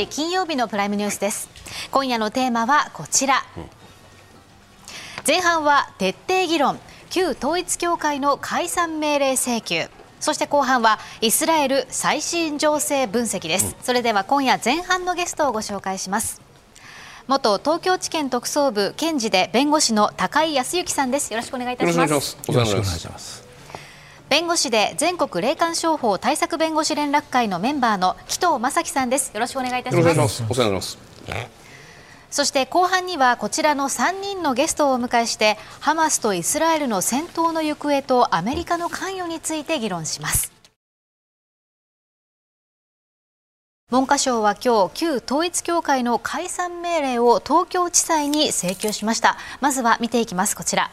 10月13日金曜日のプライムニュースです。今夜のテーマはこちら。前半は徹底議論。旧統一教会の解散命令請求。そして後半はイスラエル最新情勢分析です、それでは今夜前半のゲストをご紹介します。元東京地検特捜部検事で弁護士の高井康之さんです。よろしくお願いいたします。よろしくお願いします弁護士で全国霊感商法対策弁護士連絡会のメンバーの紀藤正樹さんです。よろしくお願いいたします。お世話になります。そして後半にはこちらの3人のゲストをお迎えしてハマスとイスラエルの戦闘の行方とアメリカの関与について議論します。文科省は今日旧統一教会の解散命令を東京地裁に請求しました。まずは見ていきます。こちら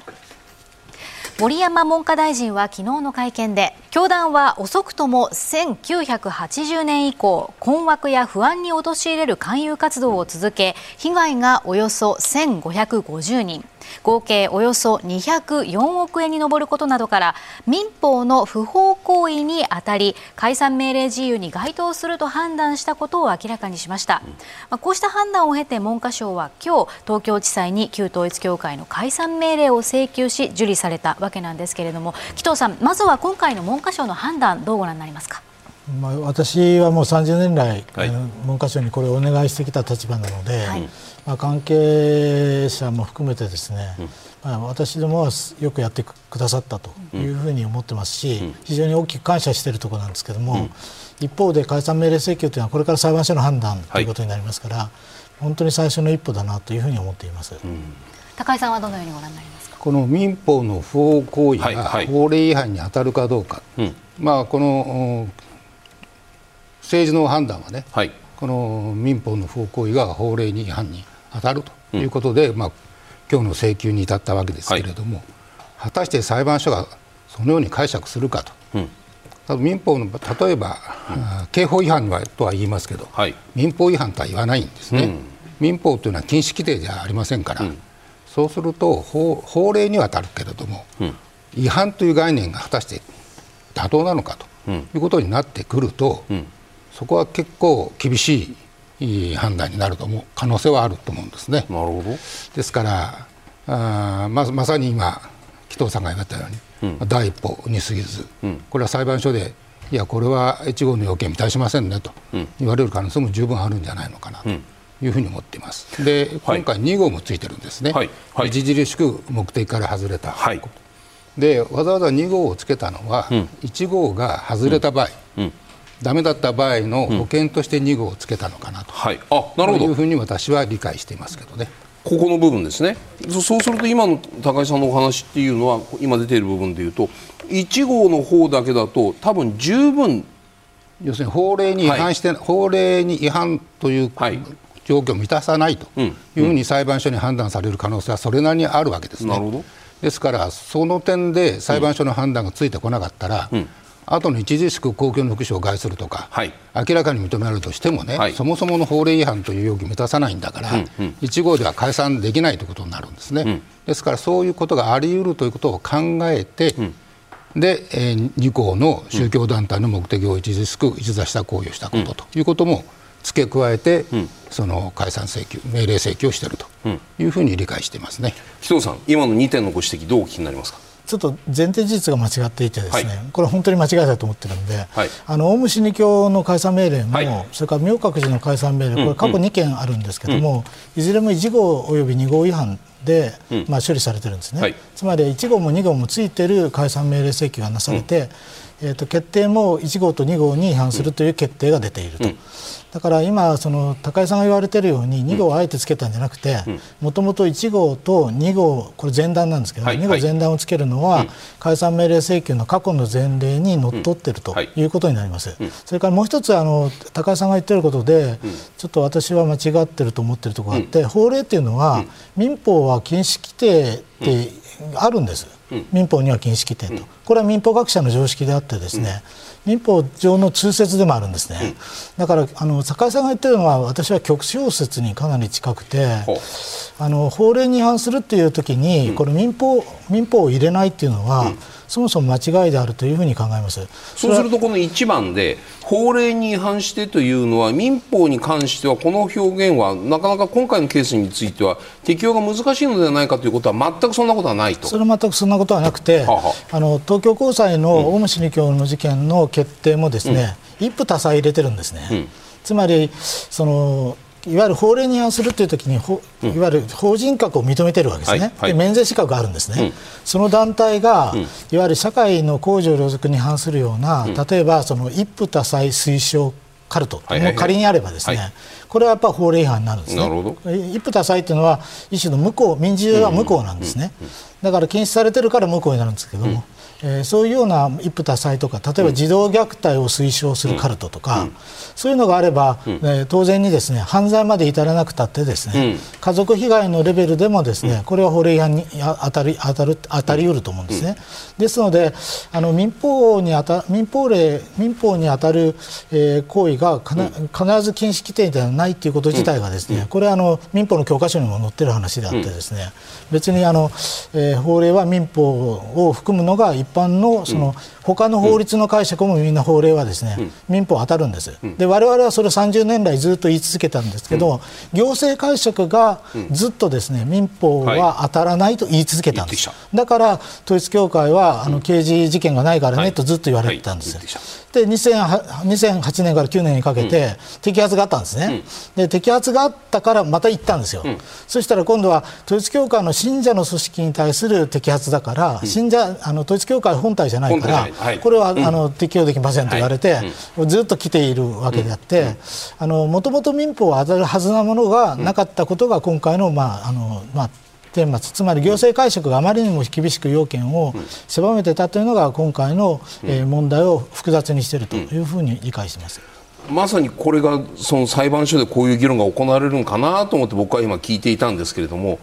森山文科大臣は昨日の会見で教団は遅くとも1980年以降困惑や不安に陥れる勧誘活動を続け被害がおよそ1550人。合計およそ204億円に上ることなどから民法の不法行為にあたり解散命令事由に該当すると判断したことを明らかにしました、まあ、こうした判断を経て文科省は今日東京地裁に旧統一教会の解散命令を請求し受理されたわけなんですけれども紀藤さんまずは今回の文科省の判断どうご覧になりますか？まあ、私はもう30年来、はい、文科省にこれをお願いしてきた立場なので、はい、まあ、関係者も含めてですね、うん、まあ、私どもはよくやってくださったというふうに思ってますし、うん、非常に大きく感謝しているところなんですけれども、うん、一方で解散命令請求というのはこれから裁判所の判断ということになりますから、はい、本当に最初の一歩だなというふうに思っています。高井さん。はどのようにご覧になりますかこの民法の不法行為が法令違反に当たるかどうか、はいはい、まあ、この政治の判断はね、はい、この民法の不法行為が法令に違反に当たるということで、うん、まあ今日の請求に至ったわけですけれども、はい、果たして裁判所がそのように解釈するかと。うん。民法の例えば、うん、刑法違反はとは言いますけど、はい、民法違反とは言わないんですね、うん、民法というのは禁止規定ではありませんから、うん、そうすると法法令には当たるけれども、違反という概念が果たして妥当なのかということになってくると、そこは結構厳しい判断になると思う可能性はあると思うんですね。なるほど。ですからあままさに今紀藤さんが言われたように、うん、第一歩に過ぎず、うん、これは裁判所でいやこれは1号の要件満たしませんねと言われる可能性も十分あるんじゃないのかなと。いうふうに思っています。で、今回2号もついてるんですね。はい。はい、著しく目的から外れた、はい、でわざわざ2号をつけたのは、うん、1号が外れた場合、うんダメだった場合の保険として2号をつけたのかなと、はい、あなるほど。いうふうに私は理解していますけどね。ここの部分ですね。そうすると今の高井さんのお話っていうのは今出ている部分でいうと1号の方だけだと多分十分。要するに法令に違反して、はい、法令に違反という、はい、状況を満たさないというふうに裁判所に判断される可能性はそれなりにあるわけですね。なるほど。ですからその点で裁判所の判断がついてこなかったら、うん後の著しく公共の福祉を害するとか、はい、明らかに認められるとしてもね、はい、そもそもの法令違反という要求を満たさないんだから、うんうん、1号では解散できないということになるんですね、うん、ですからそういうことがあり得るということを考えて、うん、で、えー、2項の宗教団体の目的を著しく逸脱した行為をしたことということも付け加えて、うん、その解散請求、命令請求をしているというふうに理解していますね。紀藤さん、今の2点のご指摘、どうお聞きになりますか？ちょっと前提事実が間違っていてですね、はい、これは本当に間違いだと思ってるんで、はい、あのオウム真理教の解散命令も、はい、それから明覚寺の解散命令、これ過去2件あるんですけども、うん。うん、いずれも1号および2号違反で、うん、まあ、処理されてるんですね、つまり1号も2号もついてる解散命令請求がなされて、えー、と決定も1号と2号に違反するという決定が出ていると。だから今、その高井さんが言われているように2号をあえてつけたんじゃなくてもともと1号と2号これ前段なんですけど、はい、2号前段をつけるのは、解散命令請求の過去の前例にのっとっているとい。うことになります、それからもう一つあの高井さんが言っていることで、ちょっと私は間違っていると思っているところがあって、法令というのは、民法は禁止規定ってあるんです、民法には禁止規定と、これは民法学者の常識であってですね、民法上の通説でもあるんですね、だからあの坂井さんが言ってるのは私は局小説にかなり近くてあの法令に違反するっていう時に、これ民法民法を入れないっていうのは、そもそも間違いであるというふうに考えます。そうするとこの1番で法令に違反してというのは民法に関してはこの表現はなかなか今回のケースについては適用が難しいのではないかということは全くそんなことはないと。それは全くそんなことはなくて、あの東京高裁のオウム真理教の事件の決定もですね、うん、一夫多妻入れてるんですね。うん。つまりそのいわゆる法令に違反するというときに、いわゆる法人格を認めてるわけですね、はいはい、で免税資格があるんですね、うん、その団体が、うん、いわゆる社会の公序良俗に反するような、うん、例えばその一夫多妻推奨カルトというのが仮にあればですね、はい。はいはい、これはやっぱ法令違反になるんですね。一夫多妻というのは一種の無効民事上は無効なんですね、だから禁止されてるから無効になるんですけども。えー、そういうような一夫多妻とか例えば児童虐待を推奨するカルトとか、うん、そういうのがあれば、うん、えー、当然にですね犯罪まで至らなくたってですね、うん、家族被害のレベルでもですねこれは法令違反に当たり当たる当たりうると思うんですね。ですのであの民法にあた民法令民法に当たる、えー、行為が必ず禁止規定ではないということ自体がですね、これはあの民法の教科書にも載ってる話であってですね、別にあの、えー、法令は民法を含むのが一般のその、他の法律の解釈もみんな法令はですね、民法当たるんです。で我々はそれ30年来ずっと言い続けたんですけど、行政解釈がずっとですね民法は当たらないと言い続けたんです。だから統一教会はあの刑事事件がないからねとずっと言われてたんです。で2008年から9年にかけて摘発があったんですね、で摘発があったからまた行ったんですよ、そしたら今度は統一教会の信者の組織に対する摘発だから、信者あの統一教会本体じゃないから、これは、あの適用できませんと言われて、ずっと来ているわけであって、もともと民法は当たるはずなものがなかったことが今回の、まああのまあ、顛末つまり行政解釈があまりにも厳しく要件を狭めてたというのが今回の、え問題を複雑にしているというふうに理解しています。まさにこれがその裁判所でこういう議論が行われるのかなと思って僕は今聞いていたんですけれども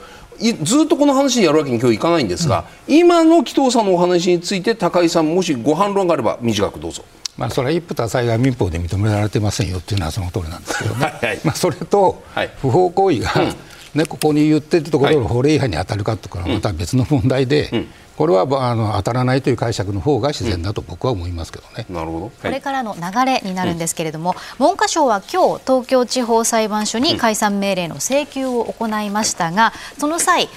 ずっとこの話にやるわけに今日いかないんですが、うん、今の紀藤さんのお話について高井さんもしご反論があれば短くどうぞ。まあ、それは一夫多妻が民法で認められてませんよっていうのはその通りなんですけどね、はいはい、まあ、それと不法行為が、うんね、ここに言ってるところの法令違反に当たるかというのはまた別の問題で、うんこれはあの当たらないという解釈の方が自然だと僕は思いますけどね。なるほど。これからの流れになるんですけれども、うん、文科省は今日東京地方裁判所に解散命令の請求を行いましたが、その際。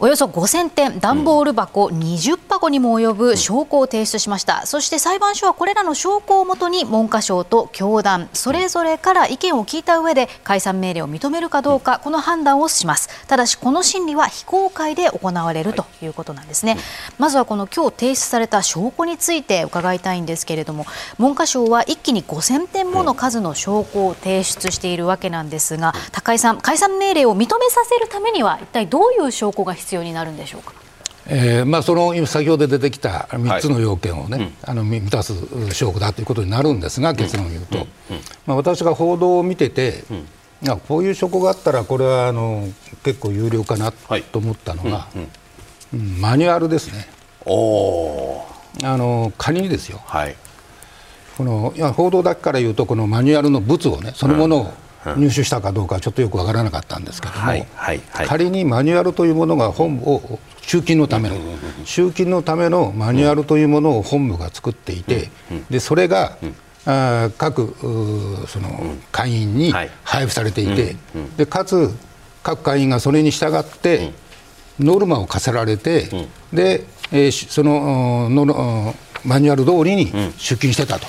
およそ5000点段ボール箱20箱にも及ぶ証拠を提出しました、そして裁判所はこれらの証拠をもとに文科省と教団それぞれから意見を聞いた上で解散命令を認めるかどうかこの判断をします。ただしこの審理は非公開で行われるということなんですね、まずはこの今日提出された証拠について伺いたいんですけれども文科省は一気に5000点もの数の証拠を提出しているわけなんですが高井さん解散命令を認めさせるためには一体どういう証拠が必要必要になるんでしょうか？えーまあ、その先ほど出てきた3つの要件をね、はい、あの満たす証拠だということになるんですが、結論を言うと、まあ、私が報道を見てて、うん、こういう証拠があったら、これはあの結構有料かなと思ったのが、うん、マニュアルですね。おあの仮にですよ、はい、このいや報道だけから言うと、このマニュアルの物をね、そのものを、入手したかどうかちょっとよくわからなかったんですけども、はいはいはい、仮にマニュアルというものが本を集金のための集金のためのマニュアルというものを本部が作っていてでそれがあ各その会員に配布されていてでかつ各会員がそれに従ってノルマを課せられてで、えー、そののマニュアル通りに出勤してたと。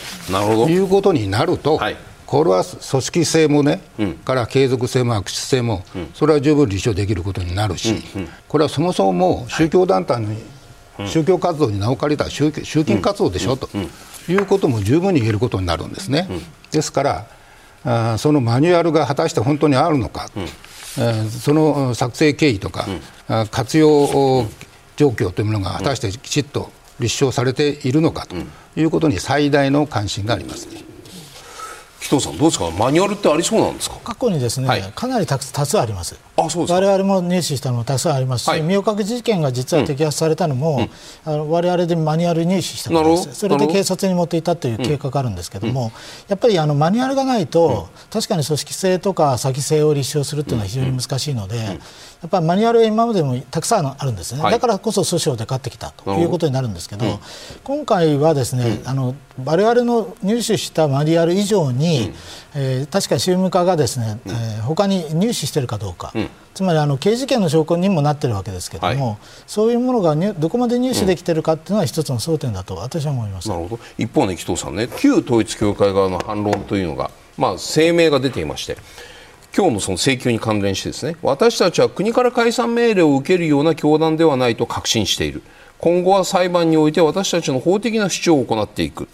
いうことになると、はいこれは組織性もね、うん、から継続性も悪質性も、うん、それは十分立証できることになるし、うん。うん、これはそもそも宗教団体の、はい、宗教活動に名を借りた集集金活動でしょ、ということも十分に言えることになるんですね。ですからあそのマニュアルが果たして本当にあるのか、えー、その作成経緯とか、活用状況というものが果たしてきちっと立証されているのかということに最大の関心がありますね。紀藤さんどうですか？マニュアルってありそうなんですか？過去にですね、はい、かなりたく多数あります。あそうです我々も入手したのもたくさんあります。し、はい、身を隠事件が実は摘発されたのも、うん、あの我々でマニュアル入手したことです。それで警察に持っていたという計画があるんですけども、うん、やっぱりあのマニュアルがないと、確かに組織性とか先性を立証するというのは非常に難しいので、やっぱりマニュアルは今までもたくさんあるんですね、はい、だからこそ訴訟で勝ってきたということになるんですけど、今回はですね、あの我々の入手したマニュアル以上に、えー、確かに宗務課がですね、えー、他に入手しているかどうか、うん、つまりあの刑事件の証拠にもなっているわけですけれども、はい、そういうものがどこまで入手できているかというのは一つの争点だと私は思います、なるほど。一方ね紀藤さんね旧統一教会側の反論というのが、まあ、声明が出ていまして今日のその請求に関連してですね私たちは国から解散命令を受けるような教団ではないと確信している。今後は裁判において私たちの法的な主張を行っていく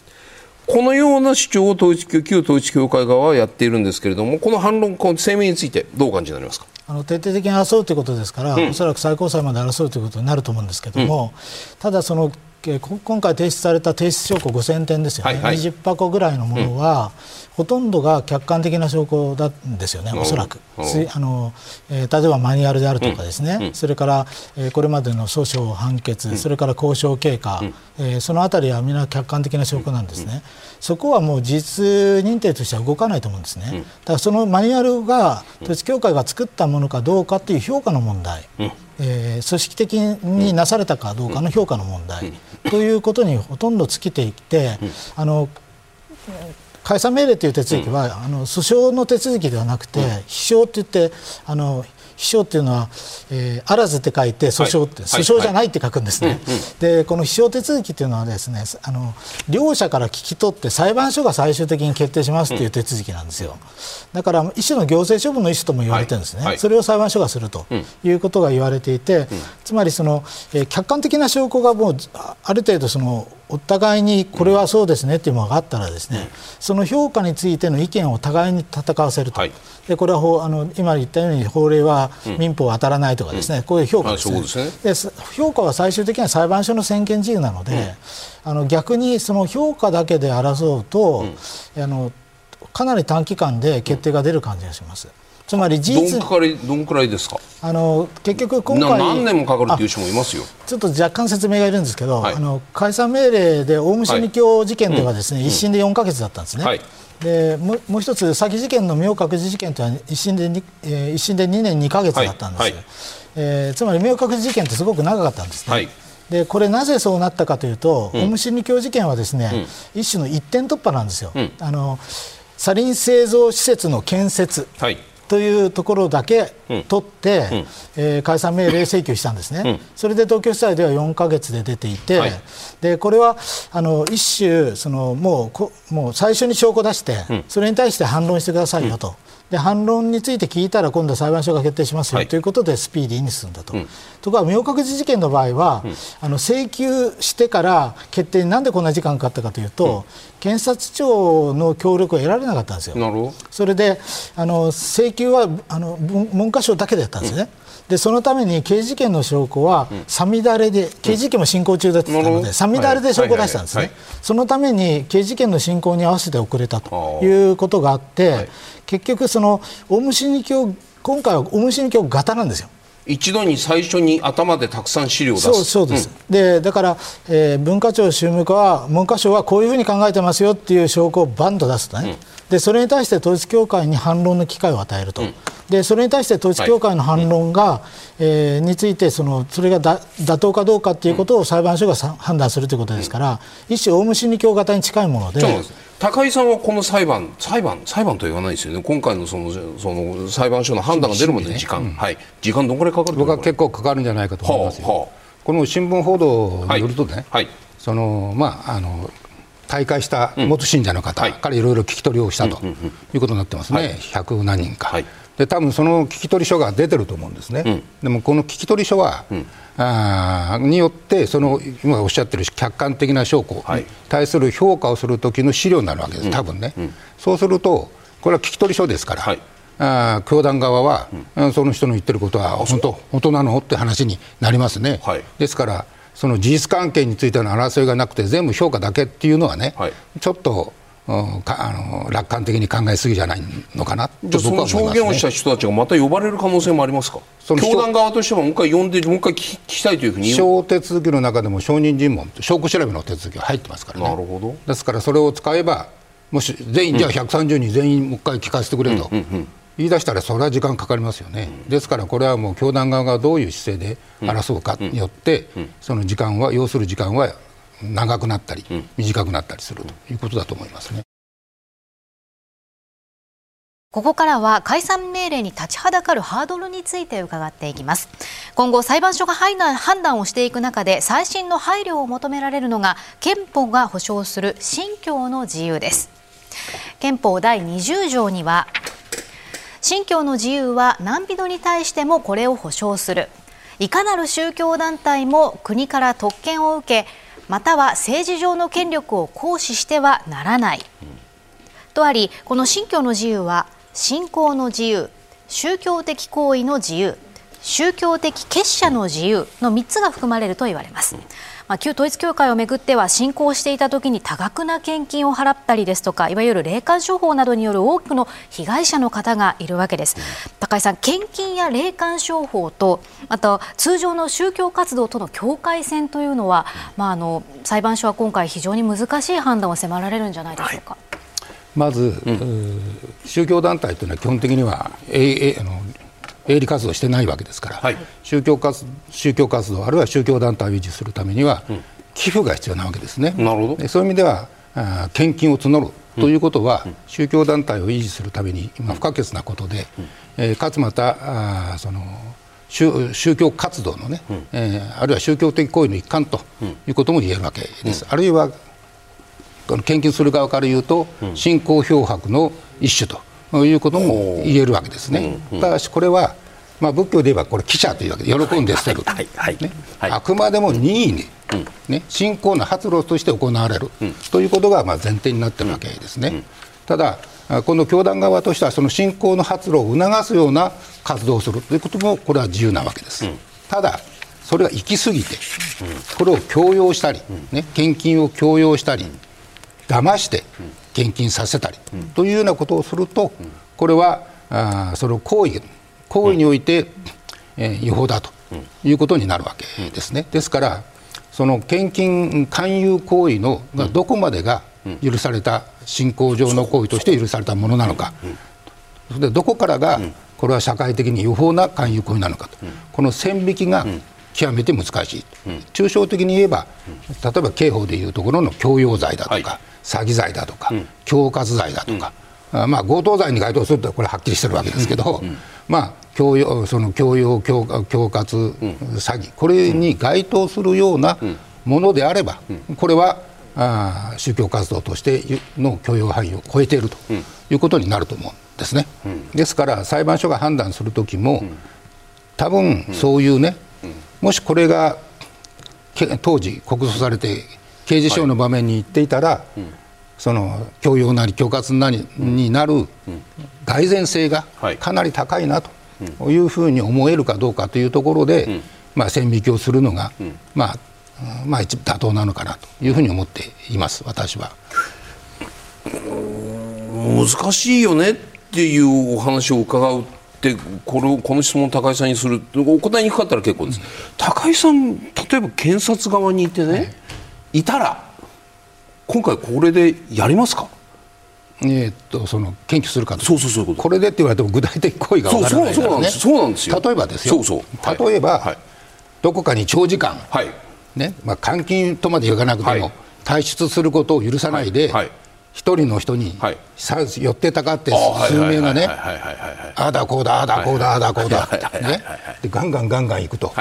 このような主張を統一旧統一教会側はやっているんですけれどもこの反論、この声明についてどうお感じになりますか？あの徹底的に争うということですから、うん、おそらく最高裁まで争うということになると思うんですけれども、うん、ただその、今回提出された提出証拠5000点ですよね、はいはい、20箱ぐらいのものは、うんほとんどが客観的な証拠なんですよね、おそらく。あのえー、例えばマニュアルであるとかですね、うん、それから、えー、これまでの訴訟判決、うん、それから交渉経過、うん、えー、そのあたりは皆客観的な証拠なんですね、そこはもう事実認定としては動かないと思うんですね、だからそのマニュアルが統一教会が作ったものかどうかという評価の問題。えー、組織的になされたかどうかの評価の問題、ということにほとんど尽きていって、あの解散命令という手続きは、うん、あの訴訟の手続きではなくて、うん、秘書といってあの秘書っていうのは、えー、あらずって書いて訴訟って、はい、訴訟じゃないって書くんですね、はい。はい、でこの秘書手続きっていうのはですねあの両者から聞き取って裁判所が最終的に決定しますっていう手続きなんですよ。だから一種の行政処分の意思とも言われてるんですね、それを裁判所がするということが言われていて、つまりその、えー、客観的な証拠がもうある程度そのお互いにこれはそうですねっていうものがあったらですね、その評価についての意見を互いに戦わせると、はい、でこれはあの今言ったように法令は民法当たらないとかですね、うん、こういう評価ですね。で、ね、評価は最終的には裁判所の専権自由なので、うん、あの逆にその評価だけで争うと、うん、あのかなり短期間で決定が出る感じがします。つまり事実。どんくらいどんくらいですか？あの結局今回。何年もかかるっていう人もいますよ。ちょっと若干説明がいるんですけど、はい、あの解散命令でオウム真理教事件ではですね、はい、一審で4か月だったんですね、はい、でもう一つ詐欺事件の明覚寺事件というのは一審で 2,、えー、一審で2年2か月だったんです。よ、えー、つまり明覚寺事件ってすごく長かったんですね、でこれなぜそうなったかというと、うん、オウム真理教事件はですね、うん、一種の一点突破なんですよ、うん、あのサリン製造施設の建設、はいというところだけ取って、うん、えー、解散命令請求したんですね、うん、それで東京地裁では4か月で出ていて、はい、でこれはあの一種そのもうもう最初に証拠出して、うん、それに対して反論してくださいよと。で反論について聞いたら今度は裁判所が決定しますよ、はい、ということでスピーディーに進んだと。うん、ところが明覚寺事件の場合は、うん、あの請求してから決定になんでこんな時間かかったかというと、うん、検察庁の協力を得られなかったんですよ。それであの請求はあの文科省だけでやったんですね。でそのために刑事事件の証拠はさみだれで、刑事事件も進行中だったのでさみだれで証拠を出したんですね、そのために刑事事件の進行に合わせて遅れたということがあって、結局そのオウム真理教今回はオウム真理教型なんですよ。一度に最初に頭でたくさん資料を出す。そうです、うん、でだから、えー、文化庁宗務課は文科省はこういうふうに考えてますよっていう証拠をバンと出すとね、うん、でそれに対して統一教会に反論の機会を与えると、うん、でそれに対して統一教会の反論が、はい、えー、についてそのそれがだ妥当かどうかということを裁判所が判断するということですから、うん、一種オウム真理教型に近いもので。高井さんはこの裁判、裁判、裁判と言わないですよね、今回のそのその裁判所の判断が出るまでの時間、ねうん、はい、時間どのくらいかかる僕は結構かかるんじゃないかと思いますよ、はあはあ、この新聞報道によるとね、はい、そのまああの大会した元信者の方からいろいろ聞き取りをしたということになってますね、はい、100何人か、はい、で多分その聞き取り書が出てると思うんですね、うん、でもこの聞き取り書は、うん、あによってその今おっしゃってる客観的な証拠に対する評価をする時の資料になるわけです、多分ね、うん、そうするとこれは聞き取り書ですから、はい、あ教団側は、うん、その人の言ってることは本当本当なのって話になりますね、はい、ですからその事実関係についての争いがなくて全部評価だけっていうのはね、はい、ちょっとかあの楽観的に考えすぎじゃないのかなじゃあその証言をした人たちがまた呼ばれる可能性もありますか？その教団側としてはもう一回呼んでもう一回聞きたいというふうに小手続きの中でも証人尋問証拠調べの手続きが入ってますからね。なるほど。ですからそれを使えばもし全員、じゃあ130人全員もう一回聞かせてくれと、言い出したらそれは時間かかりますよね、ですからこれはもう教団側がどういう姿勢で争うかによって、その時間は要する時間は長くなったり、短くなったりするということだと思いますね。ここからは解散命令に立ちはだかるハードルについて伺っていきます。今後裁判所が判断をしていく中で最新の配慮を求められるのが憲法が保障する信教の自由です。憲法第20条には信教の自由は難人に対してもこれを保障する。いかなる宗教団体も国から特権を受けまたは政治上の権力を行使してはならない、とありこの信教の自由は信仰の自由宗教的行為の自由宗教的結社の自由の3つが含まれると言われます。まあ、旧統一教会をめぐっては信仰していた時に多額な献金を払ったりですとかいわゆる霊感商法などによる多くの被害者の方がいるわけです高井さん献金や霊感商法とまた通常の宗教活動との境界線というのは、まあ、あの裁判所は今回非常に難しい判断を迫られるんじゃないでしょうか。はいまず、うん、宗教団体というのは基本的には、えあの営利活動してないわけですから、はい、宗教活宗教活動あるいは宗教団体を維持するためには、うん、寄付が必要なわけですね。なるほど。そういう意味ではあ献金を募るということは、うん、宗教団体を維持するために今不可欠なことで、うん、えー、かつまたあその宗教活動のね、うん、えー、あるいは宗教的行為の一環ということも言えるわけです。あるいは献金する側から言うと、信仰漂白の一種ということも言えるわけですね。ただしこれはまあ、仏教で言えばこれ記者というわけで喜んで捨てる、あくまでも任意に、ね、信仰の発露として行われる、うん、ということがまあ前提になっているわけですね。うん、ただこの教団側としてはその信仰の発露を促すような活動をする。ということもこれは自由なわけです。うん、ただそれが行き過ぎて、これを強要したり、ね、献金を強要したり、騙して献金させたりというようなことをすると、これはあその行為行為において、えー、違法だということになるわけですね。ですからその献金勧誘行為のがどこまでが許された信仰上の行為として許されたものなのか、それでどこからがこれは社会的に違法な勧誘行為なのかと、この線引きが極めて難しい、抽象的に言えば、例えば刑法でいうところの強要罪だとか、詐欺罪だとか、恐喝罪だとか、まあ、強盗罪に該当するとこれはっきりしてるわけですけど、まあ、強要その強要恐恐喝、詐欺これに該当するようなものであれば、これはあ宗教活動としての許容範囲を超えているということになると思うんですね。ですから裁判所が判断する時も、多分そういうね、もしこれが当時告訴されて刑事証の場面に行っていたら、その強要なり恐喝なりになる蓋然性がかなり高いなというふうに思えるかどうかというところで、まあ、線引きをするのが、まあまあ、一妥当なのかなというふうに思っています私は。難しいよねっていうお話を伺うってこれこの質問高井さんにするお答えにくかったら結構です、うん、高井さん例えば検察側にいてね、はい、いたら今回これでやりますか？えー、っとその検挙するかそうそうそうこれでって言われても具体的行為が分からないからね。そうなんですよ。例えばですよ。そうそう、例えば、はい、どこかに長時間、はい。ねまあ、監禁とまで言わなくても、はい、退出することを許さないで、はい。一人の人に、はい、寄ってたかって数名がねああだこうだああだこうだああだこうだね。でガンガンガンガンいくと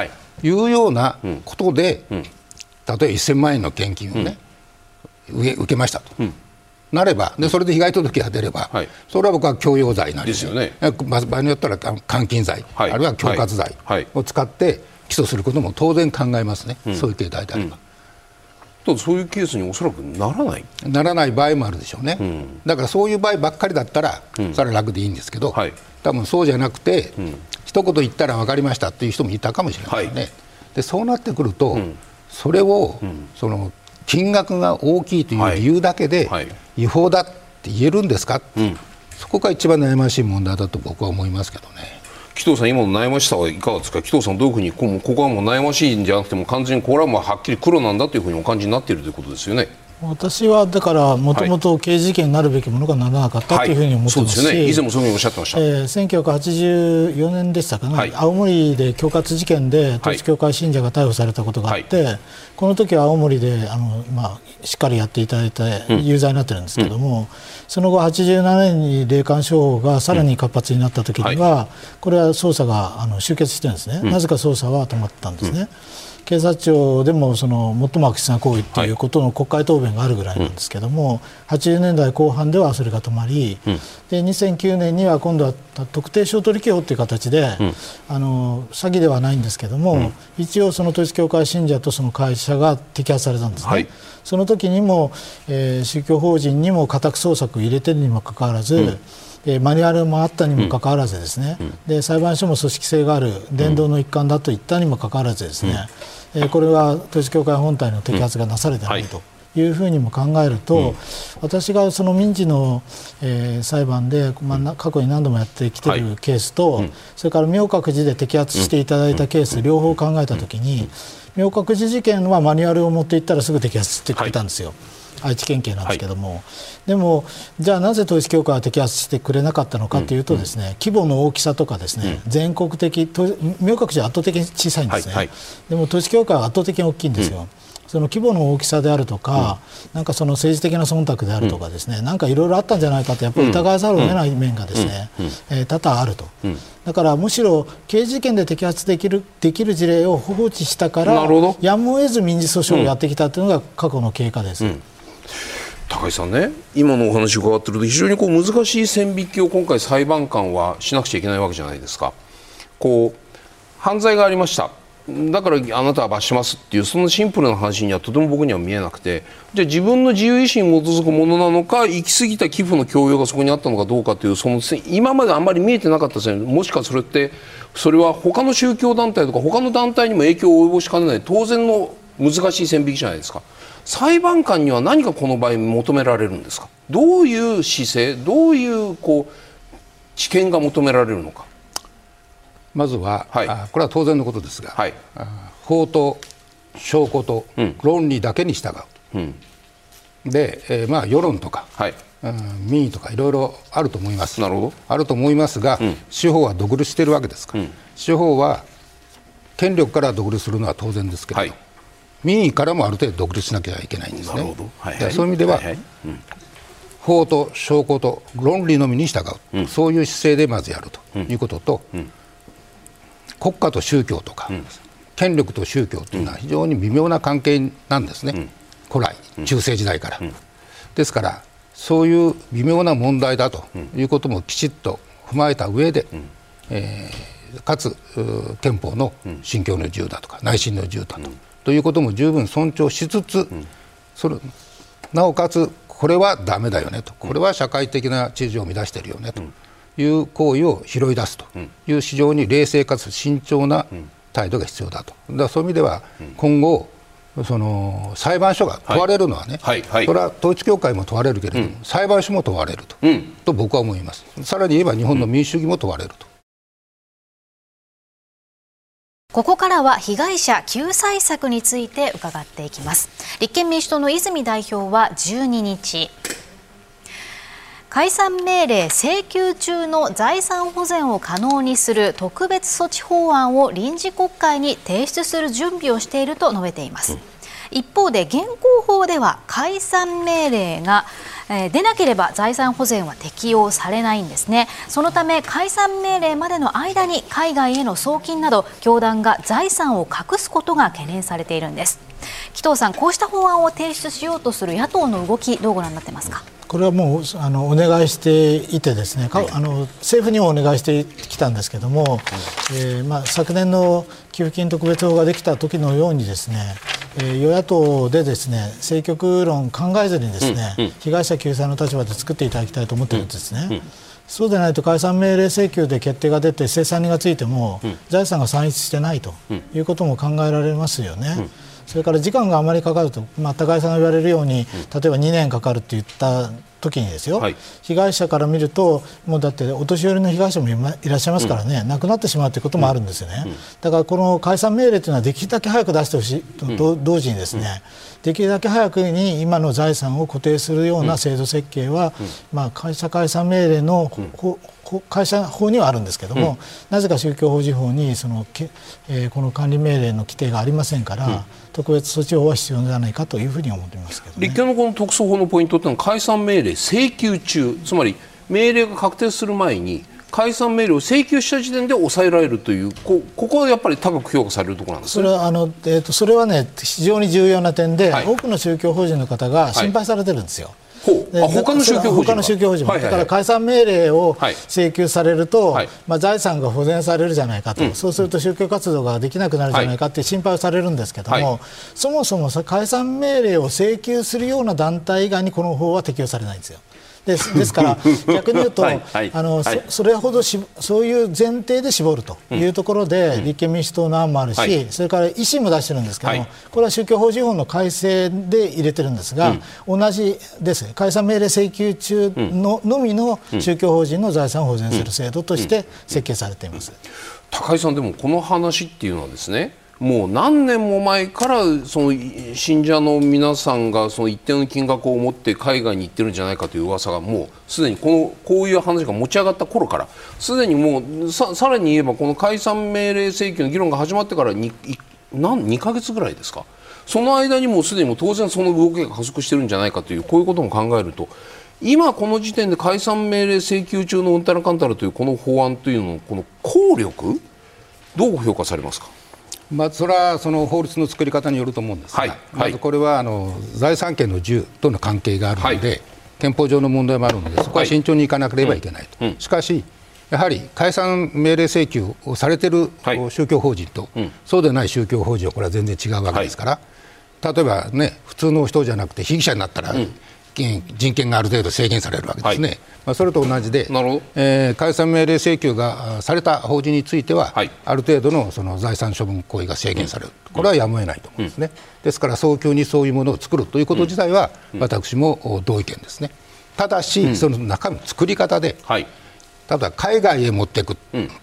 い。うようなことで、例えば1000万円の献金をね、受けましたと。なればでそれで被害届が出れば、はい、それは僕は強要罪なりで。すよ、ね、場合によったら監禁罪、はい、あるいは恐喝罪を使って起訴することも当然考えますね、うん、そういう形態であれば。うん、そういうケースにおそらくならない。ならない場合もあるでしょうね、うん、だからそういう場合ばっかりだったら、それは楽でいいんですけど、はい、多分そうじゃなくて、うん、一言言ったら分かりましたっていう人もいたかもしれないね、はい、でそうなってくると、それを、その金額が大きいという理由だけで違法だって言えるんですか、うん、そこが一番悩ましい問題だと僕は思いますけどね。紀藤さん、今の悩ましさはいかがですか、紀藤さん、どういうふうにここはもう悩ましいんじゃなくても、完全にこれはもうはっきり黒なんだというふうにお感じになっているということですよね。私はだからもともと刑事事件になるべきものがならなかったというふうに思ってますし、はいね、以前もそういうふうにおっしゃってました、えー、1984年でしたかね、はい、青森で恐喝事件で統一教会信者が逮捕されたことがあって、はい、この時は青森であの、まあ、しっかりやっていただいて有罪になってるんですけども、うん、その後87年に霊感商法がさらに活発になった時には、これは捜査があの終結してるんですね、うん、なぜか捜査は止まったんですね。うん警察庁でもその最も悪質な行為ということの国会答弁があるぐらいなんですけども、はい、80年代後半ではそれが止まり、うん、で2009年には今度は特定商取引法という形で、うん、あの詐欺ではないんですけども、うん、一応その統一教会信者とその会社が摘発されたんですね。はい、その時にも、えー、宗教法人にも家宅捜索を入れてるにもかかわらず、えー、マニュアルもあったにもかかわらずですね、うん、で裁判所も組織性がある伝道の一環だと言ったにもかかわらずですね、うん、えー、これは統一教会本体の摘発がなされてない。と。いうふうにも考えると、うん、私がその民事の、えー、裁判で、まあ、過去に何度もやってきてい。るケースと、はい、それから明覚寺で摘発していただいたケース、両方考えたときに、明覚寺事件はマニュアルを持っていったらすぐ摘発してくれたんですよ。はい愛知県警なんですけども、はい、でも、じゃあなぜ統一教会は摘発してくれなかったのかというと、ですね、うん、規模の大きさとか、ですね、うん、全国的、明覚寺は圧倒的に小さいんですね、はいはい、でも統一教会は圧倒的に大きいんですよ。うん。その規模の大きさであるとか、うん、なんかその政治的な忖度であるとかですね、うん、なんかいろいろあったんじゃないかとやっぱり疑わざるを得ない面がですね、えー、多々あると、だからむしろ刑事事件で摘発できるできる事例を放置したからやむを得ず民事訴訟をやってきたというのが過去の経過です。高井さんね今のお話を伺ってると非常にこう難しい線引きを今回裁判官はしなくちゃいけないわけじゃないですか。こう犯罪がありましただからあなたは罰しますっていうそのシンプルな話にはとても僕には見えなくてじゃあ自分の自由意志に基づくものなのか行き過ぎた寄付の強要がそこにあったのかどうかというその今まであんまり見えてなかったですねもしかそれってそれは他の宗教団体とか他の団体にも影響を及ぼしかねない当然の難しい線引きじゃないですか。裁判官には何かこの場合求められるんですか？どういう姿勢？どういうこう知見が求められるのか？まずは、はい、これは当然のことですが、はい、法と証拠と論理だけに従う、うん、で、えー、まあ世論とか、はい、うん、民意とかいろいろあると思います。なるほど。あると思いますが、うん、司法は独立しているわけですから、うん、司法は権力から独立するのは当然ですけれど、はい民意からもある程度独立しなきゃいけないんですね。はいはい、そういう意味では、はいはい。うん、法と証拠と論理のみに従う、うん、そういう姿勢でまずやるということと、うん、国家と宗教とか、権力と宗教というのは非常に微妙な関係なんですね、古来、中世時代から。ですから、そういう微妙な問題だということもきちっと踏まえた上で、えー、かつ憲法の信教の自由だとか内心の自由だと。ということも十分尊重しつつ、それなおかつこれはだめだよねと。これは社会的な秩序を乱しているよねと。いう行為を拾い出すと。いう非常に冷静かつ慎重な態度が必要だと。だそういう意味では今後その裁判所が問われるのはね、はいはい。はい、それは統一教会も問われるけれども、うん、裁判所も問われると。うん、と僕は思います、さらに言えば日本の民主主義も問われると。ここからは被害者救済策について伺っていきます。立憲民主党の泉代表は12日。解散命令請求中の財産保全を可能にする特別措置法案を臨時国会に提出する準備をしていると述べています、一方で現行法では解散命令がえー、出なければ財産保全は適用されないんですね。そのため解散命令までの間に海外への送金など教団が財産を隠すことが懸念されているんです。紀藤さんこうした法案を提出しようとする野党の動きどうご覧になってますか？これはもうあのお願いしていてですね、はい、あの政府にもお願いしてきたんですけども、えーまあ、昨年の給付金特別法ができた時のようにですねえ与野党でですね政局論考えずにですね、うんうん、被害者救済の立場で作っていただきたいと思っているんですね。うんうん、そうでないと解散命令請求で決定が出て清算人がついても、財産が算出してないということも考えられますよね。それから時間があまりかかると、まあ、高井さんが言われるように、例えば2年かかるって言った時にですよ、はい、被害者から見ると、もうだってお年寄りの被害者もいらっしゃいますからね、うん、亡くなってしまうということもあるんですよね、うん、だからこの解散命令というのはできるだけ早く出してほしいと、同時にですね、できるだけ早くに今の財産を固定するような制度設計は、まあ、会社解散命令の、会社法にはあるんですけども、うん、なぜか宗教法人法にその、えー、この管理命令の規定がありませんから、うん、特別措置法は必要じゃないかというふうに思っていますけど、ね、立憲のこの特措法のポイントというのは解散命令請求中。つまり命令が確定する前に解散命令を請求した時点で抑えられるというこここはやっぱり高く評価されるところなんです、ね、それはあの、えーと、それはね非常に重要な点で、はい、多くの宗教法人の方が心配されてるんですよ。はい他の宗教法人他の宗教法人も、だから解散命令を請求されると、はい、まあ、財産が保全されるじゃないかと、うん、そうすると宗教活動ができなくなるじゃないかって心配をされるんですけども、はい、そもそも解散命令を請求するような団体以外にこの法は適用されないんですよ。ですですから 逆に言うと、はいはい、あの、はい、それほどしそういう前提で絞ると。いうところで、うん、立憲民主党の案もあるし、それから維新も出してるんですけども、これは宗教法人法の改正で入れてるんですが、うん、同じです。解散命令請求中の,、のみの宗教法人の財産を保全する制度として設計されています、高井さん、でもこの話っていうのはですねもう何年も前からその信者の皆さんがその一定の金額を持って海外に行ってるんじゃないかという噂がもうすでにこのこういう話が持ち上がった頃からすでにもうささらに言えばこの解散命令請求の議論が始まってから 2, 何2ヶ月ぐらいですか。その間にもすでにも当然その動きが加速してるんじゃないかというこういうことも考えると今この時点で解散命令請求中のうんたらかんたらというこの法案というののこの効力どう評価されますか？まあ、それはその法律の作り方によると思うんですが、はいはい、まずこれはあの財産権の自由との関係があるので、はい、憲法上の問題もあるので、そこは慎重にいかなければいけないと、しかし、やはり解散命令請求をされてい。る宗教法人と、そうでない宗教法人はこれは全然違うわけですから、例えばね、普通の人じゃなくて被疑者になったら、人権がある程度制限されるわけですね、はい、まあ、それと同じで、えー、解散命令請求がされた法人については、はい、ある程度のその財産処分行為が制限される、これはやむを得ないと思うんですね、うん、ですから早急にそういうものを作るということ自体は、私も同意見ですね。ただし、うん、その中身の作り方で、はい、ただ海外へ持っていく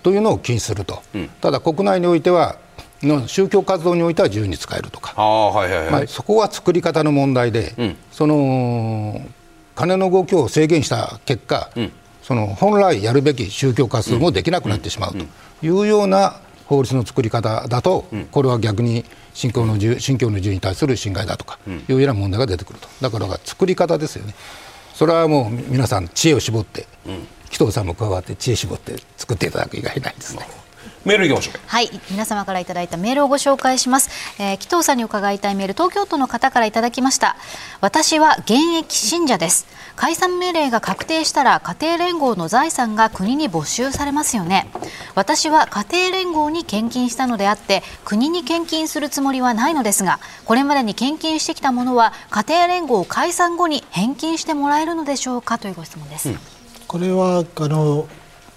というのを禁止すると、ただ国内においてはの宗教活動においては自由に使えるとか、そこは作り方の問題で、うん、その金の動きを制限した結果、うん、その本来やるべき宗教活動もできなくなってしまうというような法律の作り方だと、うん、これは逆に信教の自由信教の自由に対する侵害だとかいうような問題が出てくると。だから作り方ですよね。それはもう皆さん知恵を絞って、紀藤さんも加わって知恵絞って作っていただく以外ないですね。メールいきましょう。はい。皆様からいただいたメールをご紹介します、えー、紀藤さんに伺いたいメール東京都の方からいただきました。私は現役信者です。解散命令が確定したら家庭連合の財産が国に没収されますよね。私は家庭連合に献金したのであって国に献金するつもりはないのですがこれまでに献金してきたものは家庭連合解散後に返金してもらえるのでしょうかというご質問です、うん、これはあの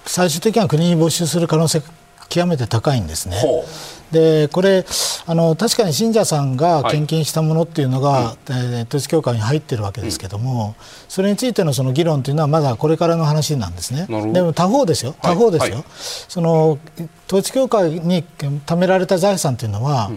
最終的には国に没収する可能性極めて高いんですね。でこれあの確かに信者さんが献金したものっていうのが、はい、えー、統一教会に入ってるわけですけども、うん、それについてのその議論というのはまだこれからの話なんですね。でも他方ですよ。他方ですよ、はい、その統一教会に貯められた財産というのは、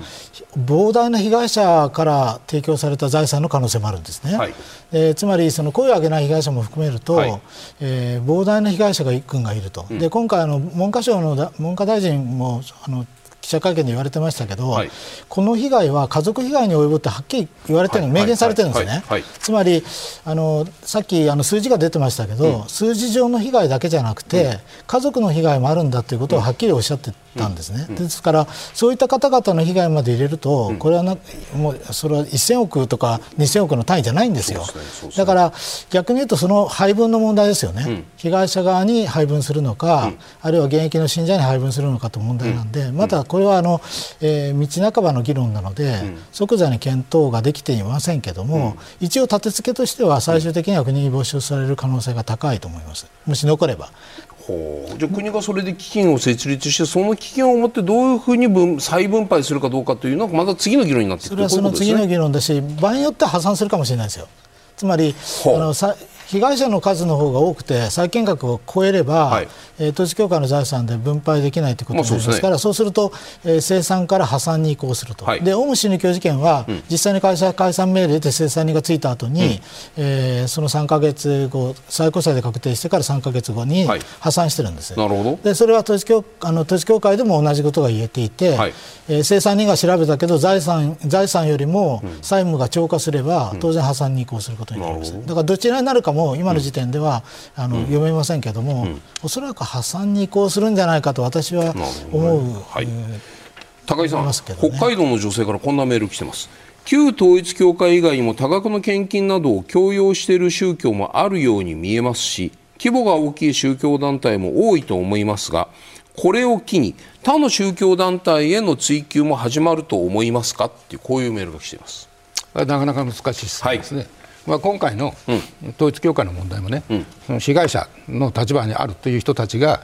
うん、膨大な被害者から提供された財産の可能性もあるんですね。はい、えー、つまりその声を上げない被害者も含めると、はい、えー、膨大な被害者が軍がいると、うん、で今回あの文科省の文科大臣もあの記者会見で言われてましたけど、はい、この被害は家族被害に及ぶってはっきり言われてる、はい、明言されてるんですね、つまりあのさっきあの数字が出てましたけど、うん、数字上の被害だけじゃなくて、うん、家族の被害もあるんだということをはっきりおっしゃってたん。ですね、うん、ですからそういった方々の被害まで入れると、これはなもうそれは1000億とか2000億の単位じゃないんですよ、だから逆に言うとその配分の問題ですよね、被害者側に配分するのか、あるいは現役の信者に配分するのかという問題なんで、まだこれはあの、えー、道半ばの議論なので、即座に検討ができていませんけども、一応立て付けとしては最終的には国に没収される可能性が高いと思います、もし残れば。じゃあ国がそれで基金を設立してその基金を持ってどういうふうに分再分配するかどうかというのはまた次の議論になっていくそれはその次の議論だし、場合によっては破産するかもしれないですよ。つまりあの被害者の数の方が多くて債権額を超えれば、はい、えー、統一教会の財産で分配できないということになりますから、まあそうすね、そうすると、えー、清算から破産に移行すると、はい、でオウム真理教事件は、うん、実際に会社解散命令で清算人がついた後に、うん、えー、その3か月後、最高裁で確定してから3か月後に破産してるんです、はい、なるほどでそれは統一教あの統一教会でも同じことが言えていて、はい、えー、清算人が調べたけど財産、財産よりも債務が超過すれば、当然破産に移行することになります。だからどちらになるかも今の時点でではあの、読めませんけれども、うん、おそらく破産に移行するんじゃないかと私は思う、ねはい、高井さん、ね、北海道の女性からこんなメール来てます。旧統一教会以外にも多額の献金などを強要している宗教もあるように見えますし規模が大きい宗教団体も多いと思いますがこれを機に他の宗教団体への追及も始まると思いますか？っていうこういうメールが来ています。なかなか難しいですね、はいまあ、今回の統一教会の問題もね、うん、その被害者の立場にあるという人たちが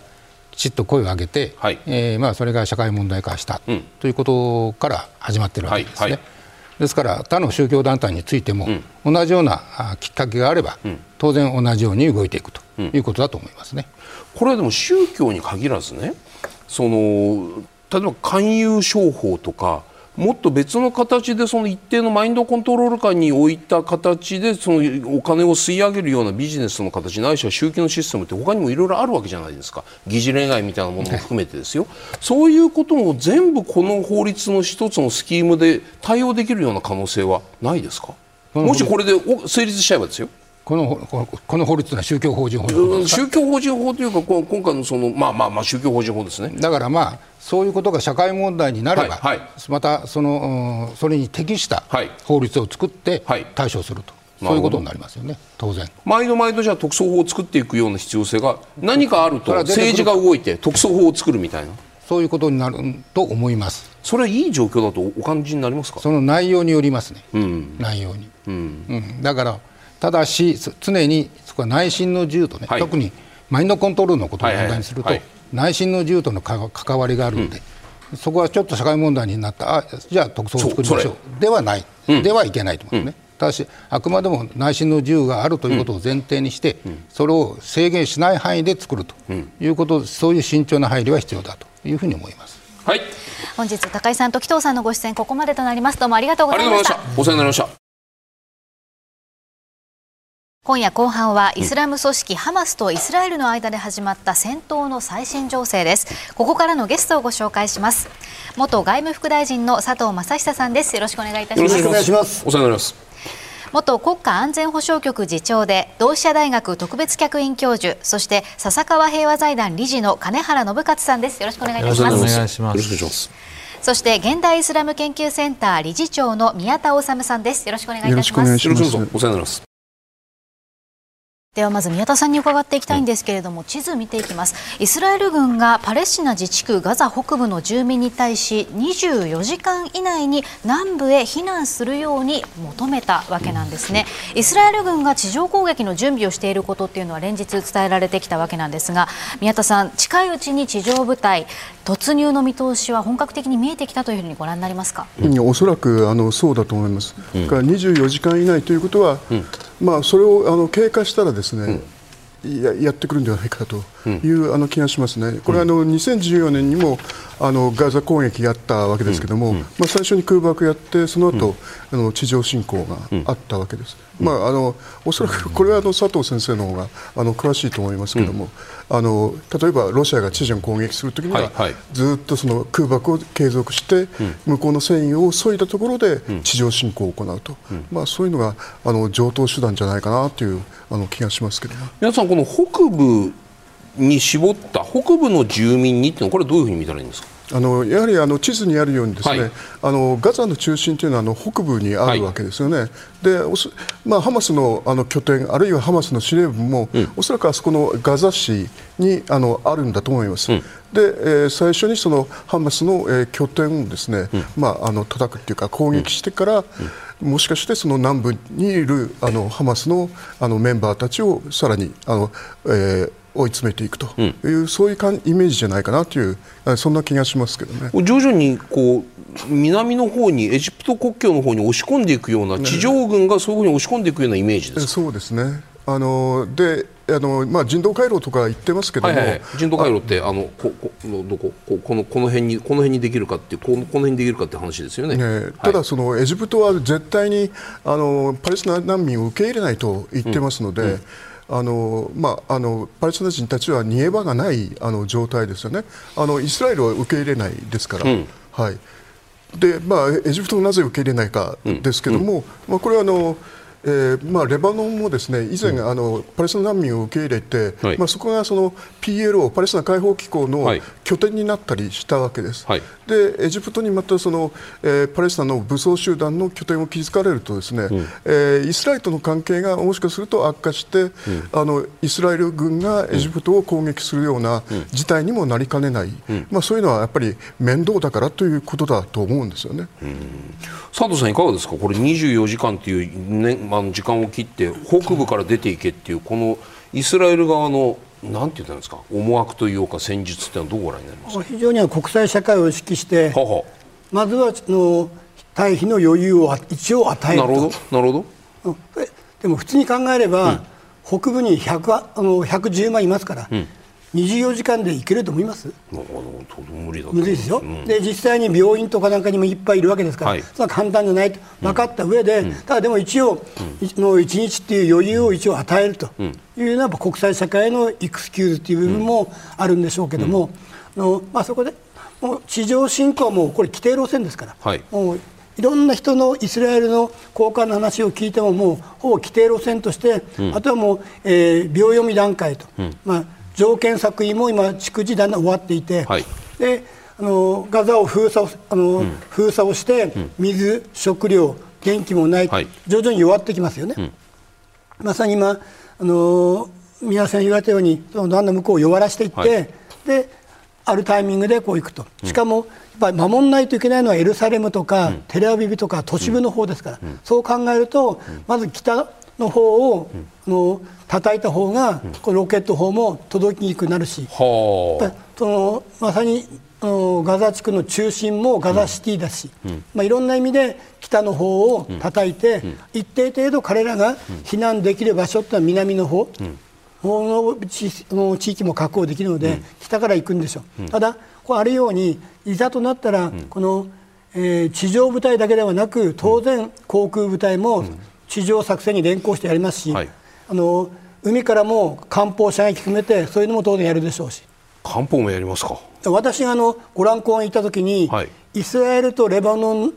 きちっと声を上げて、はい、えー、まあ、それが社会問題化した、ということから始まっているわけですね。はいはい、ですから他の宗教団体についても、うん、同じようなきっかけがあれば、うん、当然同じように動いていくということだと思いますね。これはでも宗教に限らずねその例えば勧誘商法とかもっと別の形でその一定のマインドコントロール下に置いた形でそのお金を吸い上げるようなビジネスの形ないしは集金のシステムって他にもいろいろあるわけじゃないですか。疑似恋愛みたいなものも含めてですよ。そういうことも全部この法律の一つのスキームで対応できるような可能性はないですか？もしこれで成立しちゃえばですよこのこの法律は宗教法人法宗教法人法というか今回のそのまあまあまあ宗教法人法ですねだからまあそういうことが社会問題になれば、はいはい、またそのそれに適した法律を作って対処すると。そういうことになりますよね、当然。毎度毎度じゃあ特措法を作っていくような必要性が何かあると政治が動いて特措法を作るみたいな。そういうことになると思います。それはいい状況だとお感じになりますか？その内容によりますね。うん、内容に、うん、うん、だからただし常にそこは内心の自由とね、はい、特にマインドコントロールのことを問題にすると、内心の自由との関わりがあるので、うん、そこはちょっと社会問題になったあじゃあ特捜を作りましょう。ではない、うん、ではいけないと思いますね。ただし、あくまでも内心の自由があるということを前提にして、それを制限しない範囲で作るということ、そういう慎重な配慮は必要だというふうに思います。はい。本日高井さんと紀藤さんのご出演ここまでとなります。どうもありがとうございました。お世話になりました。今夜後半はイスラム組織ハマスとイスラエルの間で始まった戦闘の最新情勢です。ここからのゲストをご紹介します。元外務副大臣の佐藤正久さんです。よろしくお願いいたします。よろしくお願いします。お世話になります。元国家安全保障局次長で同志社大学特別客員教授そして笹川平和財団理事の金原信勝さんです。よろしくお願いいたします。お願いします。そして現代イスラム研究センター理事長の宮田治さんです。よろしくお願いいたします。よろしくお願いします。お世話になりますではまず宮田さんに伺っていきたいんですけれども、地図見ていきます。イスラエル軍がパレスチナ自治区ガザ北部の住民に対し24時間以内に南部へ避難するように求めたわけなんですね。イスラエル軍が地上攻撃の準備をしていることっていうのは連日伝えられてきたわけなんですが宮田さん近いうちに地上部隊突入の見通しは本格的に見えてきたというふうにご覧になりますか、うん、おそらくあのそうだと思います、うん、から24時間以内ということは、うんまあ、それをあの経過したらですね、ややってくるんじゃないかという、うん、あの気がしますね、これはあの2014年にもあのガザ攻撃やったわけですけれども、うん。うん、まあ、最初に空爆やって、その後、あの地上侵攻があったわけです。まあ、あのおそらくこれはあの佐藤先生の方があの詳しいと思いますけれども、あの例えばロシアが地上に攻撃するときには、はいはい、ずっとその空爆を継続して、向こうの戦意を削いだところで地上侵攻を行うと、まあ、そういうのがあの上等手段じゃないかなというあの気がしますけど皆さん、この北部に絞った北部の住民にっていうのはこれどういうふうに見たらいいんですか？あのやはりあの地図にあるようにですね、はい、あのガザの中心というのはあの北部にあるわけですよね、はい、でまあ、ハマスのあの拠点あるいはハマスの司令部も、うん、おそらくあそこのガザ市にあのあるんだと思います。うん、で、えー、最初にそのハマスの、えー、拠点をですね、うん、まあ、あの叩くというか攻撃してから、もしかしてその南部にいるあのハマスのあのメンバーたちをさらにあの、えー追い詰めていくと。いう、うん、そういうかイメージじゃないかなというそんな気がしますけどね。徐々にこう南の方にエジプト国境の方に押し込んでいくような地上軍がそういうふうに押し込んでいくようなイメージですそうですね。あのであのまあ、人道回廊とか言ってますけども、はいはい、人道回廊ってあのここどこ？ここのこの辺にこの辺にできるかってこのこの辺にできるかって話ですよね。ねただその、エジプトは絶対にあのパレスチナ難民を受け入れないと言ってますので。うんうんあのまあ、あのパレスチナ人たちは逃げ場がないあの状態ですよね。あの、イスラエルは受け入れないですから、うん、はい。でまあ、エジプトをなぜ受け入れないかですけれども、うん、まあ、これはあのえーまあ、レバノンもですね以前、うん、あのパレスチナ難民を受け入れて、はい、まあ、そこがその PLO パレスチナ解放機構の拠点になったりしたわけです、はい、でエジプトにまたその、えー、パレスチナの武装集団の拠点を築かれるとですね、うん、えー、イスラエルとの関係がもしかすると悪化して、うん、あのイスラエル軍がエジプトを攻撃するような事態にもなりかねない、まあ、そういうのはやっぱり面倒だからということだと思うんですよね。佐藤さんいかがですか？これ24時間という、ね、あの時間を切って北部から出ていけっていうこのイスラエル側のなんて言ったんですか？思惑というか戦術ってのはどうご覧になりますか？非常には国際社会を意識してまずはの退避の余裕を一応与えると。なるほど。なるほど。でも普通に考えれば、うん、北部に100あの110万いますから、うん24時間で行けると思います？無理だ無理ですよ、うん、で実際に病院とかなんかにもいっぱいいるわけですから、はい、それは簡単じゃないと。分かった上で、うん、ただでも一応、うん、の1日っていう余裕を一応与えるというのは国際社会のエクスキューズという部分もあるんでしょうけども、のまあ、そこでもう地上侵攻はもうこれ規定路線ですから、はい、もういろんな人のイスラエルの高官の話を聞いてももうほぼ規定路線として、あとはもう、えー、秒読み段階と。まあ条件作為も今、逐次だんだん終わっていて、はい、であのガザを封鎖あの、うん、封鎖をして、水、食料、電気もない、はい、徐々に弱ってきますよね。うん、まさに今あの皆さん言われたようにだんだん向こうを弱らしていって、はい、であるタイミングでこう行くと、しかもやっぱり守らないといけないのはエルサレムとか、うん、テレアビビとか都市部の方ですから、うん、そう考えると、まず北の方を、うん、の叩いた方が、このロケット砲も届きにくくなるし、そのまさにガザ地区の中心もガザシティだし、うん、まあ、いろんな意味で北の方を叩いて、うん、一定程度彼らが避難できる場所ってのは南の方、方の地域も確保できるので、北から行くんでしょう、ただこうあるようにいざとなったら、この、えー、地上部隊だけではなく当然航空部隊も地上作戦に連行してやりますし、はい、あの海からも艦砲射撃含めてそういうのも当然やるでしょうし。艦砲もやりますか。私があのご覧公園行った時に、はい、イスラエルとレバノン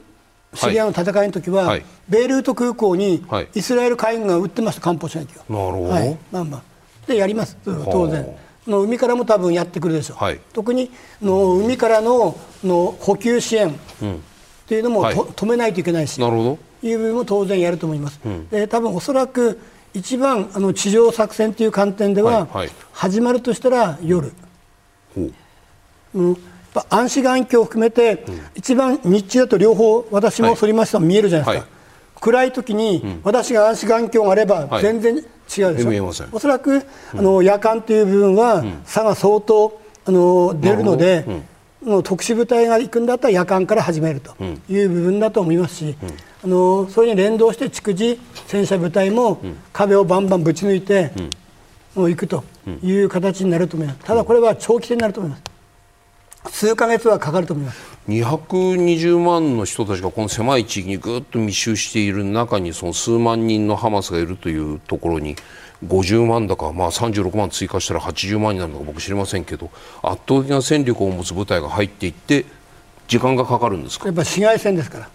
シリアの戦いの時は、はい、ベイルート空港にイスラエル海軍が撃ってました艦砲射撃をなるほど、はい、まあまあ。でやります。当然。の海からも多分やってくるでしょう、はい、特にの海からのの補給支援っていうのも、はい、止めないといけないし。なるほど。いう部分も当然やると思います。うん、で多分おそらく一番あの地上作戦という観点では、はいはい、始まるとしたら夜。う。ん、暗視眼鏡を含めて、うん、一番日中だと両方私も反りました、見えるじゃないですか、はい、暗い時に、うん、私が暗視眼鏡があれば全然違うでしょ、はい、おそらく、あの夜間という部分は、差が相当あの出るので、の特殊部隊が行くんだったら夜間から始めるという部分だと思いますし、あのそれに連動して逐次戦車部隊も壁をバンバンぶち抜いて、もう行くという形になると思います。ただこれは長期戦になると思います。数か月はかかると思います。220万の人たちがこの狭い地域にぐっと密集している中にその数万人のハマスがいるというところに50万だか、まあ、36万追加したら80万になるのか僕知りませんけど圧倒的な戦力を持つ部隊が入っていって時間がかかるんですか？やっぱ市街戦ですから。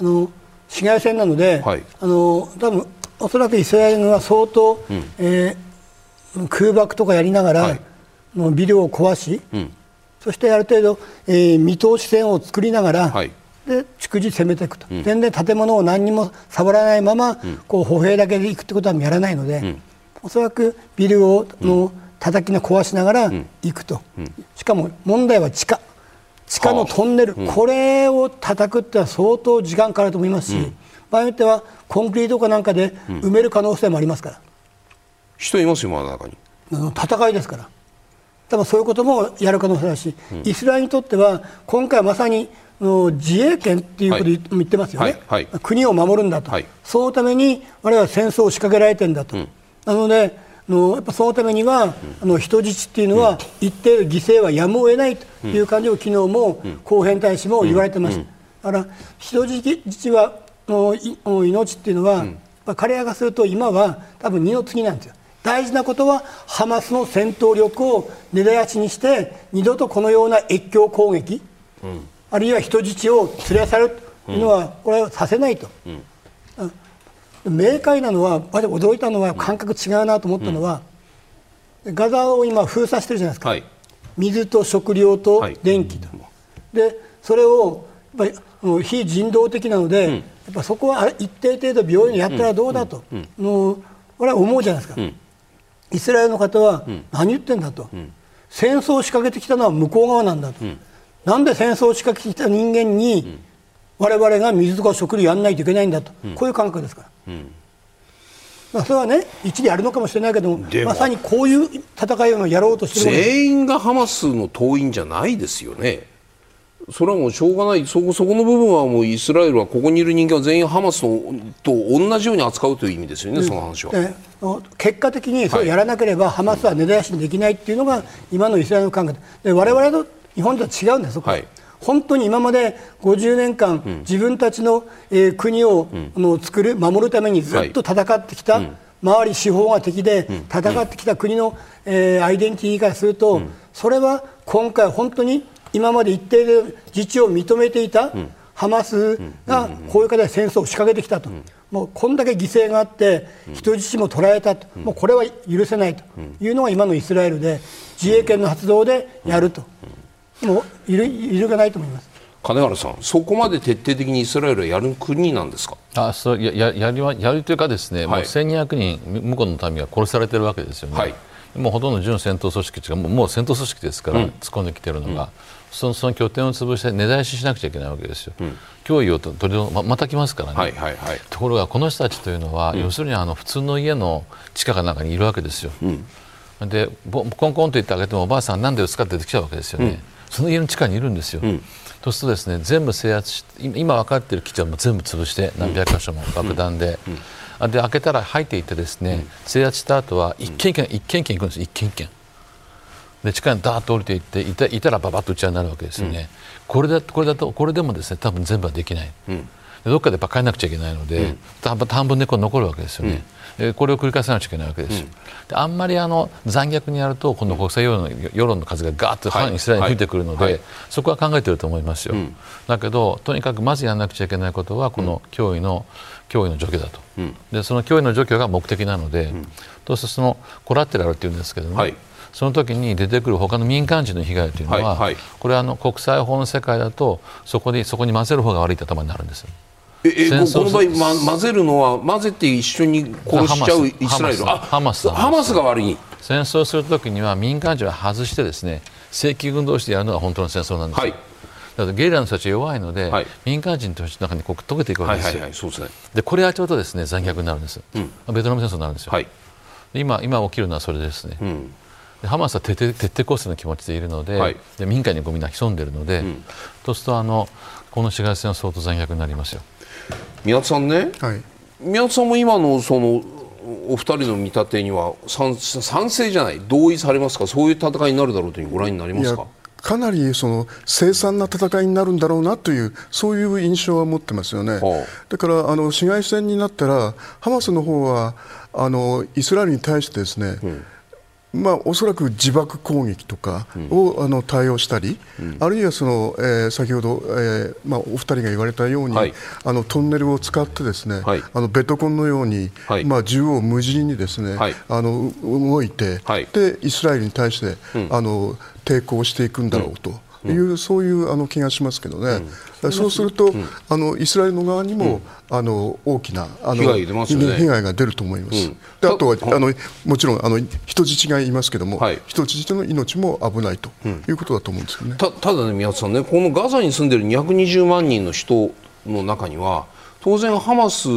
あの市街戦なので、はい、あの多分おそらくイスラエル軍は相当、うん、えー、空爆とかやりながら、はい、のビルを壊し、うん、そしてある程度、えー、見通し線を作りながら、はい、で逐次攻めていくと、うん、全然建物を何にも触らないまま、こう歩兵だけで行くってことはやらないので、うん、おそらくビルをの叩きの壊しながら行くと、しかも問題は地下。地下のトンネル、はあ、これを叩くってのは相当時間かかると思いますし、うん、場合によってはコンクリートかなんかで埋める可能性もありますから、人いますよ、真ん中に。戦いですから。多分そういうこともやる可能性だし、うん、イスラエルにとっては今回まさにの自衛権っていうこと言ってますよね、はいはい、国を守るんだと、はい、そのために我々は戦争を仕掛けられてるんだと、うん、なのでのやっぱそのためには、うん、あの人質っていうのは、一定犠牲はやむを得ないという感じを昨日も後編大使も言われてました、だから人質はの命っていうのは、彼らがすると今は多分二の次なんですよ。大事なことはハマスの戦闘力を根絶やしにして二度とこのような越境攻撃、うん、あるいは人質を連れ去るというのは、これはさせないと、うん、明快なのは私驚いたのは感覚違うなと思ったのは、ガザを今封鎖してるじゃないですか、はい、水と食料と電気と、はい、でそれをやっぱり非人道的なので、やっぱそこは一定程度病院にやったらどうだと、のこれは思うじゃないですか。イスラエルの方は何言ってんだと、うん、戦争を仕掛けてきたのは向こう側なんだと、うん、なんで戦争を仕掛けてきた人間に我々が水とか食料やらないといけないんだと、うん、こういう感覚ですから。まあ、それはね一理あるのかもしれないけどもまさにこういう戦いをやろうとしてる全員がハマスの党員じゃないですよね。それはもうしょうがない。そこそこの部分はもうイスラエルはここにいる人間は全員ハマスと同じように扱うという意味ですよね、うん、その話は。結果的にそれをやらなければ、はい、ハマスは根絶やしにできないっていうのが今のイスラエルの考え。で我々の日本とは違うんです、は。い、本当に今まで50年間、うん、自分たちの、えー、国を、うん、の作る守るためにずっと戦ってきた、はい、周り司法が敵で戦ってきた国の、えー、アイデンティティからすると、それは今回本当に今まで一定で自治を認めていた、ハマスがこういう形で戦争を仕掛けてきたと、もうこんだけ犠牲があって、人質も捕らえたと、もうこれは許せないというのが今のイスラエルで、自衛権の発動でやると、もるいるがないと思います。金原さん、そこまで徹底的にイスラエルはやる国なんですか？あそうやややりやるというか、ですね、はい、もう1200人、向こうの民が殺されてるわけですよね。はい。もうほとんど準戦闘組織がもう戦闘組織ですから、突っ込んできてるのが、そのその拠点を潰して根絶やししなくちゃいけないわけですよ、うん、脅威を取りままた来ますからね、はいはいはい、ところがこの人たちというのは、うん、要するにあの普通の家の地下かなんかにいるわけですよ、うん、でコンコンと言ってあげてもおばあさんなんでですかって出てきちゃうわけですよね、その家の地下にいるんですよ、そうするとですね全部制圧し今分かっている基地はもう全部潰して何百箇所も爆弾で。で開けたら入っていってですね、制圧した後は一軒一軒一軒一軒行くんです。一軒一軒。で地下にダーッと降りていっていたいたらばばっと打ち合いになるわけですよね、うん、これだこれだとこれでもですね多分全部はできない、うん、どっかでやっぱ帰らなくちゃいけないので、うん、半分猫残るわけですよね、うん、これを繰り返さなくちゃいけないわけです。よ、であんまりあの残虐にやると今度国際世論の世論の風がガーッと反イスラエルに吹いてくるので、はい。はい、そこは考えていると思いますよ、だけどとにかくまずやらなくちゃいけないことはこの脅威の脅威の除去だと、でその脅威の除去が目的なので、どうせそのコラテラルっていうんですけども、はい。その時に出てくる他の民間人の被害というのは、はいはい、これはあの国際法の世界だとそこでそこに混ぜる方が悪いって頭になるんです。ええこの場合、ま、混ぜるのは混ぜて一緒に殺しちゃうイスラエルハマスハマスが悪い。戦争するときには民間人を外してですね正規軍同士でやるのが本当の戦争なんです、はい、だゲリラの人たち弱いので、はい、民間人として中にこう溶けていくわけですよ、はいはいはい、そうですね、でこれやっちゃうとですね残虐になるんです、うん、ベトナム戦争になるんですよ、はい、今今起きるのはそれですね、うん。ハマスは徹底徹底抗戦の気持ちでいるのではい、で民間にみんな潜んでいるので、うん、そうするとあのこの市街戦は相当残虐になりますよ宮田さんね、はい、宮田さんも今のそのお二人の見立てには賛賛成じゃない同意されますか？そういう戦いになるだろうというご覧になりますか？かなりその凄惨な戦いになるんだろうなというそういう印象は持ってますよね、はあ、だからあの市街戦になったらハマスの方はあのイスラエルに対してですね、うんまあ、おそらく自爆攻撃とかを、うん、あの対応したり、うん、あるいはその、えー、先ほど、えーまあ、お二人が言われたように、はい、あのトンネルを使ってですね、はい、あのベトコンのように、はい、まあ、縦横無尽にですね、あの動いて、でイスラエルに対して、うん、あの抵抗していくんだろうと。いう、そういうあの気がしますけどね、うん、そうすると、うん、あのイスラエルの側にも、うん、あの大きなあの被害,、ね、被害が出ると思います、であとはあのもちろんあの人質がいますけども、はい、人質の命も危ないということだと思うんですよね。たただね、宮田さんね、このガザに住んでいる220万人の人の中には、当然、ハマス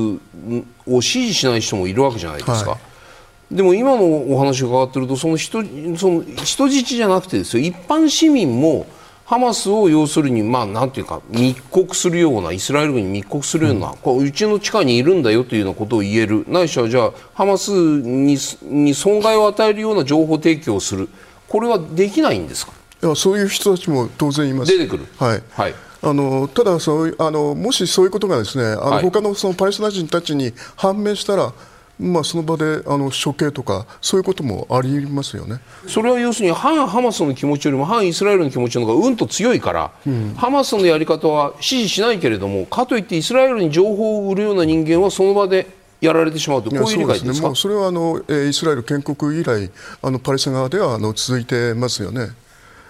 を支持しない人もいるわけじゃないですか。はい。でも今のお話を伺っているとその人その人質じゃなくてですよ。一般市民もハマスを要するに、まあ、なんていうか密告するようなイスラエル軍に密告するような、うん、こううちの地下にいるんだよというようなことを言えるないしはじゃあハマスにに損害を与えるような情報提供をする。これはできないんですか？いやそういう人たちも当然います出てくる、はい、はい。あのただそうあの、もしそういうことがですねあの、はい、他のそのパレスチナ人たちに判明したら、まあ、その場であの処刑とかそういうこともありますよね。それは要するに反ハマスの気持ちよりも反イスラエルの気持ちの方がうんと強いから、うん、ハマスのやり方は支持しないけれどもかといってイスラエルに情報を売るような人間はその場でやられてしまうとこういう理解ですか、ね、それはあのイスラエル建国以来あのパレスチナ側ではあの続いてますよね。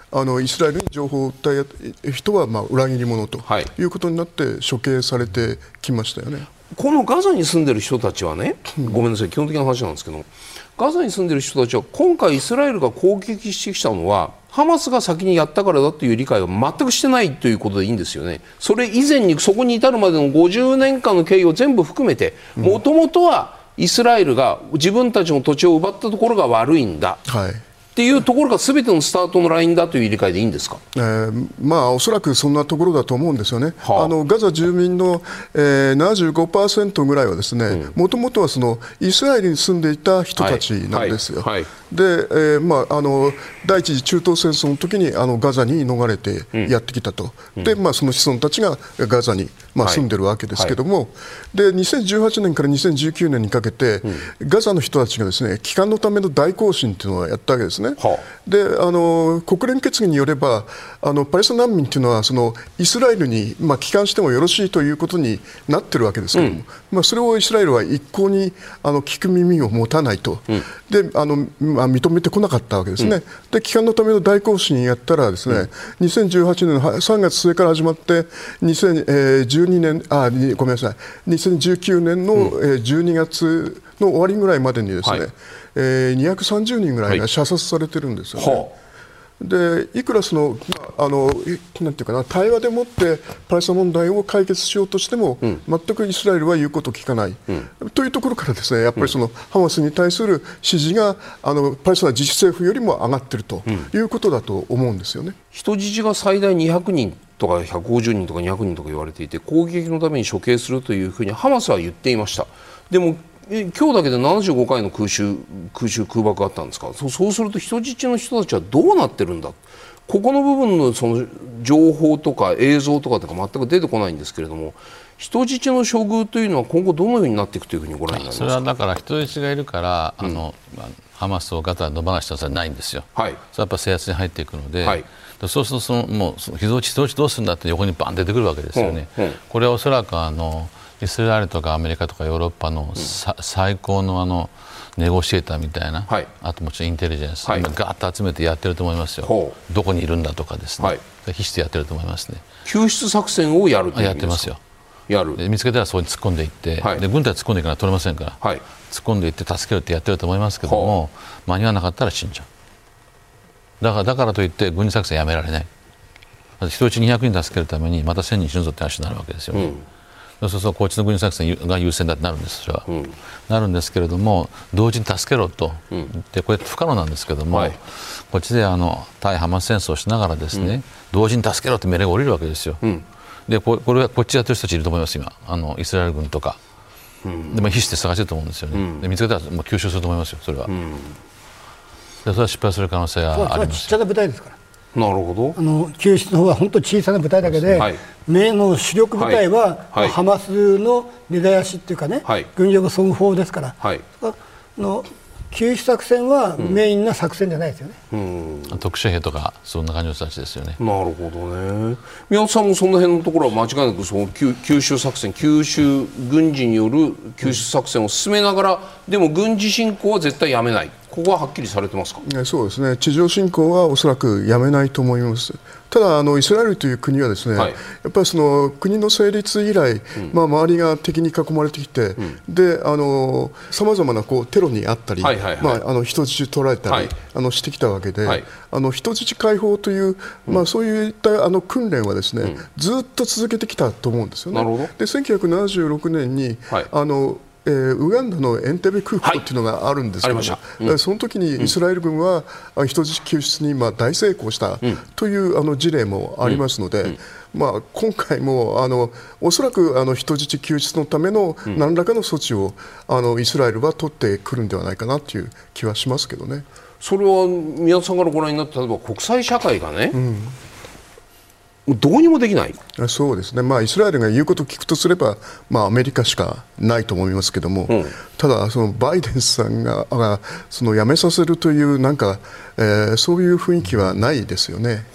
あのイスラエルに情報を訴え人はまあ裏切り者ということになって処刑されてきましたよね。このガザに住んでる人たちはね、ごめんなさい、基本的な話なんですけど、ガザに住んでる人たちは、今回、イスラエルが攻撃してきたのは、ハマスが先にやったからだという理解は全くしてないということでいいんですよね。それ以前にそこに至るまでの50年間の経緯を全部含めて、もともとはイスラエルが自分たちの土地を奪ったところが悪いんだ。はいっていうところがすべてのスタートのラインだという理解でいいんですか、えー、まあ、おそらくそんなところだと思うんですよね、はあ、あのガザ住民の、えー、75%ぐらいはですねもともとはそのイスラエルに住んでいた人たちなんですよ。はい。はい。はいで、えーまあ、あの第一次中東戦争の時にあにガザに逃れてやってきたと、うん、でまあ、その子孫たちがガザに、まあ、住んでるわけですけども、はい。はい、で2018年から2019年にかけて、うん、ガザの人たちがですね帰還のための大行進というのをやったわけですね。はあ、であの国連決議によればあのパレスチナ難民というのはそのイスラエルに、まあ、帰還してもよろしいということになってるわけですけども、うん、まあ、それをイスラエルは一向にあの聞く耳を持たないと。であのまあ、認めてこなかったわけですね、うん、で帰還のための大行進やったらですね、うん、2018年の3月末から始まって2012年あごめんなさい。2019年の12月の終わりぐらいまでにですね、はい、えー、230人ぐらいが射殺されてるんですよね。はいでいくらその、まあ、あのなんていうかな対話でもってパレスチナ問題を解決しようとしても、うん、全くイスラエルは言うことを聞かない、うん、というところからですねやっぱりその、ハマスに対する支持があのパレスチナ自治政府よりも上がっているということだと思うんですよね、人質が最大200人とか150人とか200人とか言われていて攻撃のために処刑するというふうにハマスは言っていました。でも今日だけで75回の空襲空襲空爆があったんですか？そうすると人質の人たちはどうなってるんだ？ここの部分のその情報とか映像とかとか全く出てこないんですけれども人質の処遇というのは今後どのようになっていくというふうにご覧になりますそれはだから人質がいるから、うん、あのハマスをガタ野放したはないんですよ、はい、それはやっぱ制圧に入っていくので、はい、そうするとそのもう人質どうするんだって横にバン出てくるわけですよね。うんうん、これはおそらくあのイスラエルとかアメリカとかヨーロッパの、うん、最高のあのネゴシエーターみたいな、はい、あともちろんインテリジェンス、はい、今ガーッと集めてやってると思いますよ、どこにいるんだとかですね、はい、必死でやってると思いますね。救出作戦をやるやってますよ。やる。見つけたらそこに突っ込んでいって、はい、で軍隊突っ込んでいかないと取れませんから、はい、突っ込んでいって助けるってやってると思いますけども間に合わなかったら死んじゃう。だからだからといって軍事作戦やめられない。人質200人助けるためにまた1000人死ぬぞって話になるわけですよ、うんそうそうこっちの軍事作戦が優先だとなるんですそれは、うん、なるんですけれども同時に助けろと、うん、でこれ不可能なんですけども、はい、こっちであの対ハマス戦争をしながらですね、うん、同時に助けろって命令が下りるわけですよ、でこれはこっちやってる人たちいると思います今。あのイスラエル軍とか、でも必死で探してると思うんですよね、で見つけたらもう吸収すると思いますよそれは、でそれは失敗する可能性があります。ちっちゃな部隊ですからなるほど。あの救出の方は本当小さな部隊だけで、はい、名の主力部隊は、はい、ハマスの根絶やしっていうかね、はい、軍力損法ですから、はい、の救出作戦はメインな作戦じゃないですよね、うん、特殊兵とかそんな感じの人たちですよね。なるほどね。宮本さんもその辺のところは間違いなくその九州作戦九州軍事による救出作戦を進めながら、でも軍事侵攻は絶対やめないここははっきりされてますか？そうですね。地上侵攻はおそらくやめないと思います。ただあのイスラエルという国はですね、はい、やっぱりその国の成立以来、うん、まあ、周りが敵に囲まれてきて、うん、であのさまざまなこうテロにあったり、まあ、あの人質取られたり、はい、あのしてきたわけで、はい、あの人質解放という、まあ、そういったあの訓練はですね、ずっと続けてきたと思うんですよね。で1976年に、あのえー、ウガンダのエンテベ空港っていうのがあるんですけど、はいうん、その時にイスラエル軍は人質救出にまあ大成功したというあの事例もありますので、まあ、今回もあのおそらくあの人質救出のための何らかの措置を、あのイスラエルは取ってくるんではないかなという気はしますけどね。それは宮田さんからご覧になって例えば国際社会がね、うんどうにもできない。そうですね、まあ、イスラエルが言うことを聞くとすれば、まあ、アメリカしかないと思いますけども、うん、ただ、そのバイデンさんががその辞めさせるというなんか、えー、そういう雰囲気はないですよね。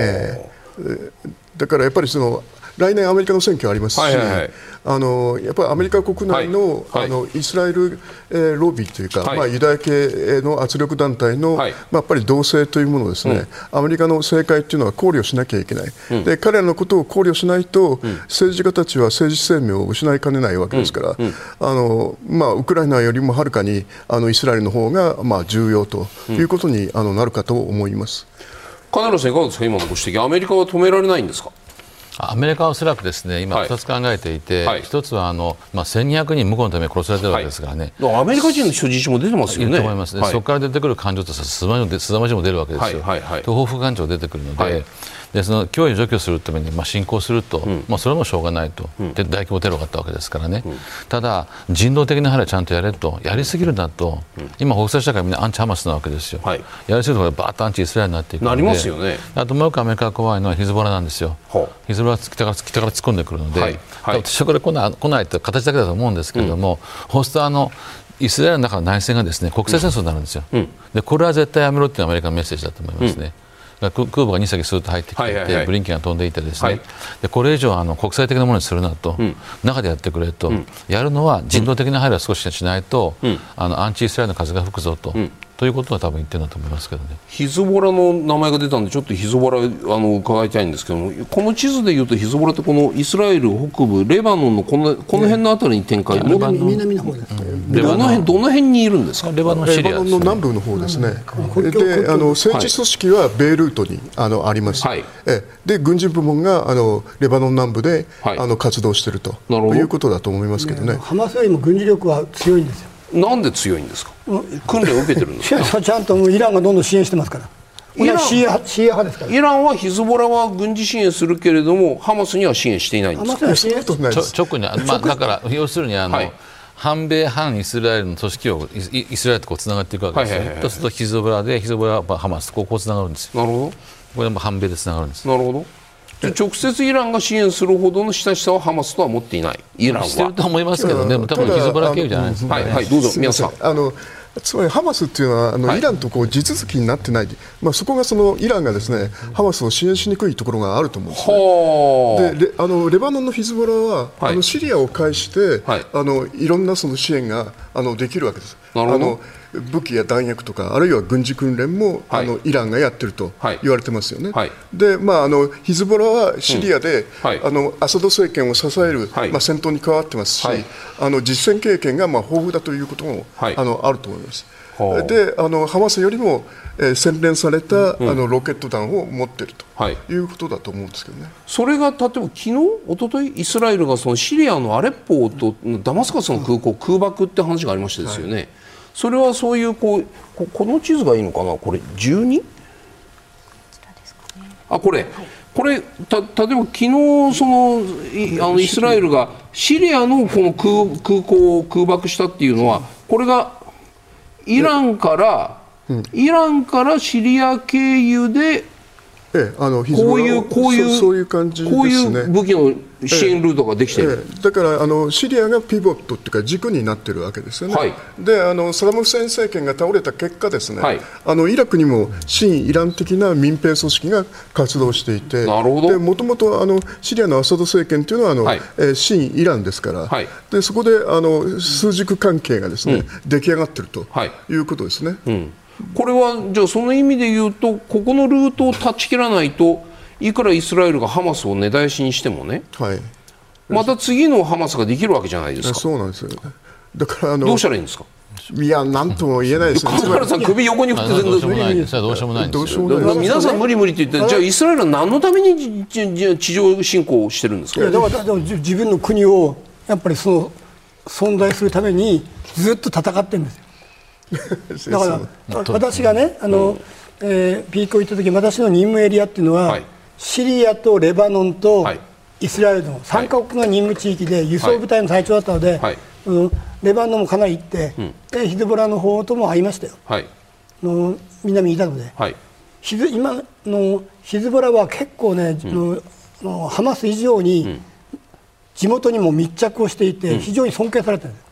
えー、だからやっぱりその来年アメリカの選挙ありますし、はいはいはい、あのやっぱりアメリカ国内のはい、あのイスラエル、えー、ロビーというか、はい、まあ、ユダヤ系の圧力団体の、はい、まあ、やっぱり同性というものをですね、うん、アメリカの政界というのは考慮しなきゃいけない、うん、で彼らのことを考慮しないと、うん、政治家たちは政治生命を失いかねないわけですから、あのまあ、ウクライナよりもはるかにあのイスラエルの方がまあ重要ということに、あのなるかと思います。金原さんいかがですか？今のご指摘。アメリカは止められないんですか？アメリカはおそらくですね今、2つ考えていて、はい、1つはあの、まあ、1200人向こうのために殺されてるわけですからね、はい、アメリカ人の人質も出てますよね。と思います、ね、はい、そこから出てくる感情とすさまじも出るわけですよ、はいはいはい、東方感情出てくるので。でその脅威を除去するために、まあ、侵攻すると、うん、まあ、それもしょうがないと、うん、で大規模テロがあったわけですからね、うん、ただ、人道的な配慮ちゃんとやれと、やりすぎるなと、今、国際社会みんなアンチハマスなわけですよ、はい、やりすぎるとバーッとアンチイスラエルになっていくので、なりますよね、あともう一個アメリカが怖いのはヒズボラなんですよ、ヒズボラは北から北から突っ込んでくるので、はい。はい、私はこれ来ない来ないという形だけだと思うんですけれども、ホストあのイスラエルの中の内戦がですね国際戦争になるんですよ、でこれは絶対やめろっていうのがアメリカのメッセージだと思いますね。空母が2隻スーッと入ってきていて、はいはいはい、ブリンケンが飛んでいてですね、はい、でこれ以上あの国際的なものにするなと、うん、中でやってくれと、うん、やるのは人道的な配慮は少ししないと、うん、あのアンチイスラエルの風が吹くぞと。ということは多分言ってるんだと思いますけどね。ヒズボラの名前が出たんでちょっとヒズボラあの伺いたいんですけどもこの地図でいうとヒズボラってこのイスラエル北部レバノンのこのこの辺のあたりに展開、ね、南の方です、うん、レバノン。どの辺にいるんですか？レバノンシリア、ね、の南部の方ですね、であの政治組織はベイルートにあのあります、はい、えで軍事部門があのレバノン南部で、はい、あの活動しているということだと思いますけどね。ハマスよりも軍事力は強いんですよなんで強いんですか、訓練を受けてるんですかちゃんとイランがどんどん支援してますから。イラン。シー派ですから、イランはヒズボラは軍事支援するけれどもハマスには支援していないんですか？直に、まあ、だから要するにあの、はい、反米反イスラエルの組織をイスラエルとこうつながっていくわけですよ、はいはいはい、そうするとヒズボラでヒズボラはハマスとこうつながるんですよ。なるほど。これも反米でつながるんです。なるほど直接イランが支援するほどの親しさはハマスとは持っていない。イランは。してると思いますけどね。多分ヒズボラ経由じゃないですか、ね、はい、はい、どうぞ皆さん。あのつまりハマスっていうのはあの、はい、イランとこう地続きになってない、まあ、そこがそのイランがですねハマスを支援しにくいところがあると思うんですね。でレあのレバノンのヒズボラは、はい、あのシリアを介して、はい、あのいろんなその支援があのできるわけです。あの武器や弾薬とかあるいは軍事訓練も、はい、あのイランがやってると言われてますよね。はい、で、まあ、あのヒズボラはシリアで、うん。はい、あのアサド政権を支える、まあ、戦闘に加わってますし、あの実戦経験が、まあ、豊富だということも、あのあると思います。であのハマスよりも、えー、洗練された、うん、あのロケット弾を持っていると、はい、いうことだと思うんですけどね。それが例えば昨日一昨日イスラエルがそのシリアのアレッポとダマスカスの空港、空爆って話がありましたですよね。はいそれはそういうこうこの地図がいいのかな？これ 12? あこれ、はい、これた例えば昨日そのあのイスラエルがシリアのこの空空港を空爆したっていうのはこれがイランから、イランからシリア経由でええ、あのこういうこういうそういう感じですね。こういう武器の支援ルートができてる、ええ、だからあのシリアがピボットっていうか軸になってるわけですよね。はい、であのサダム・フセイン政権が倒れた結果ですね、はい、あのイラクにも親イラン的な民兵組織が活動していて、なるほど。でもともとあのシリアのアサド政権というのはあの、はい、えー、親イランですから、はい、でそこであの数軸関係がですね、うん、出来上がってるということですね。うんこれはじゃあその意味で言うとここのルートを断ち切らないといくらイスラエルがハマスを根絶やしにしてもね、はい、また次のハマスができるわけじゃないですか。そうなんですよ、ね、だからあのどうしたらいいんですか？いや、なんとも言えないです。ね。金原さん、首横に振って全然どうしようもないんですどうしようもないんです皆さん無理無理って言って、じゃあイスラエルは何のために地上侵攻してるんですか？だから自分の国をやっぱりその存在するためにずっと戦ってるんですよ。だから私がねあの、えー、ピークを行った時私の任務エリアっていうのは、はい、シリアとレバノンとイスラエルの3カ国が任務地域で輸送部隊の隊長だったので、はい。うん、レバノンもかなり行って、うん、でヒズボラの方とも会いましたよ、はい、の南にいたので、はい、ヒズ今のヒズボラは結構ね、うん、のハマス以上に地元にも密着をしていて、非常に尊敬されてるんです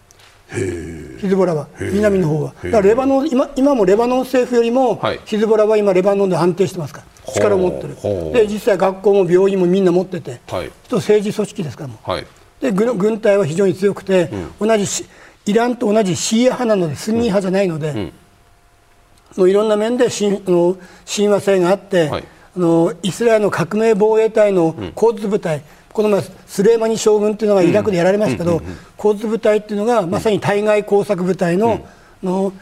ヒズボラは南の方は。だからレバノン今今もレバノン政府よりも、はい、ヒズボラは今レバノンで安定してますから。力を持ってる。で実際学校も病院もみんな持ってて、はい、政治組織ですからも、はい、で軍軍隊は非常に強くて、うん、同じイランと同じシーア派なのでスンニ派じゃないので、うん。のいろんな面で親の親和性があって、はい、あのイスラエルの革命防衛隊の交通部隊、うん、この前スレーマニ将軍というのがイラクでやられましたけど、交通部隊っていうのがまさに対外工作部隊の,、の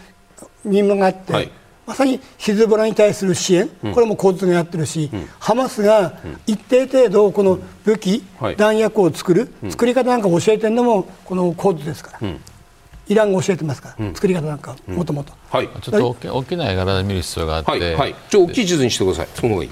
任務があって。はい。まさにヒズボラに対する支援、これも交通がやってるし、うん、ハマスが一定程度、この武器、うん、弾薬を作る、うん、作り方なんか教えてるのも、この交通ですから。イランが教えてますから、作り方なんか、もともと。はい、ちょっと大き大きな絵柄で見る必要があって、はい、はい、ちょ大きい地図にしてください、その方がいい。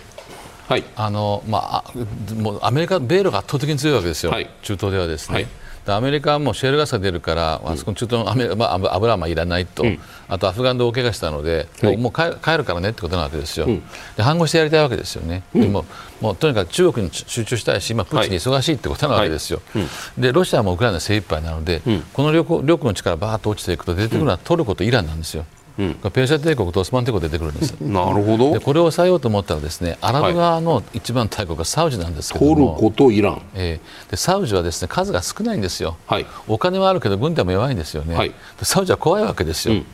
はい、あのまあ、もうアメリカ、米ロが圧倒的に強いわけですよ、はい、中東ではですね。はい。アメリカはもうシェールガスが出るから、あそこ中東のアメ、まあ、油はまあいらないと、うん、あとアフガンで大怪我したので、はい、もう帰るからねってことなわけですよ、うん、で反抗してやりたいわけですよね、うん、でももうとにかく中国に集中したいし、今、プーチンに忙しいってことなわけですよ、はい、でロシアもウクライナ精一杯なので、この両国の力がばーっと落ちていくと、出てくるのはトルコとイランなんですよ。うん、ペルシャ帝国とオスマン帝国出てくるんです。なるほど。でこれを抑えようと思ったらですねアラブ側の一番大国がサウジなんですけども、トルコとイラン、え。ー、でサウジはですね数が少ないんですよ、はい、お金はあるけど軍隊も弱いんですよね、はい、サウジは怖いわけですよ、うん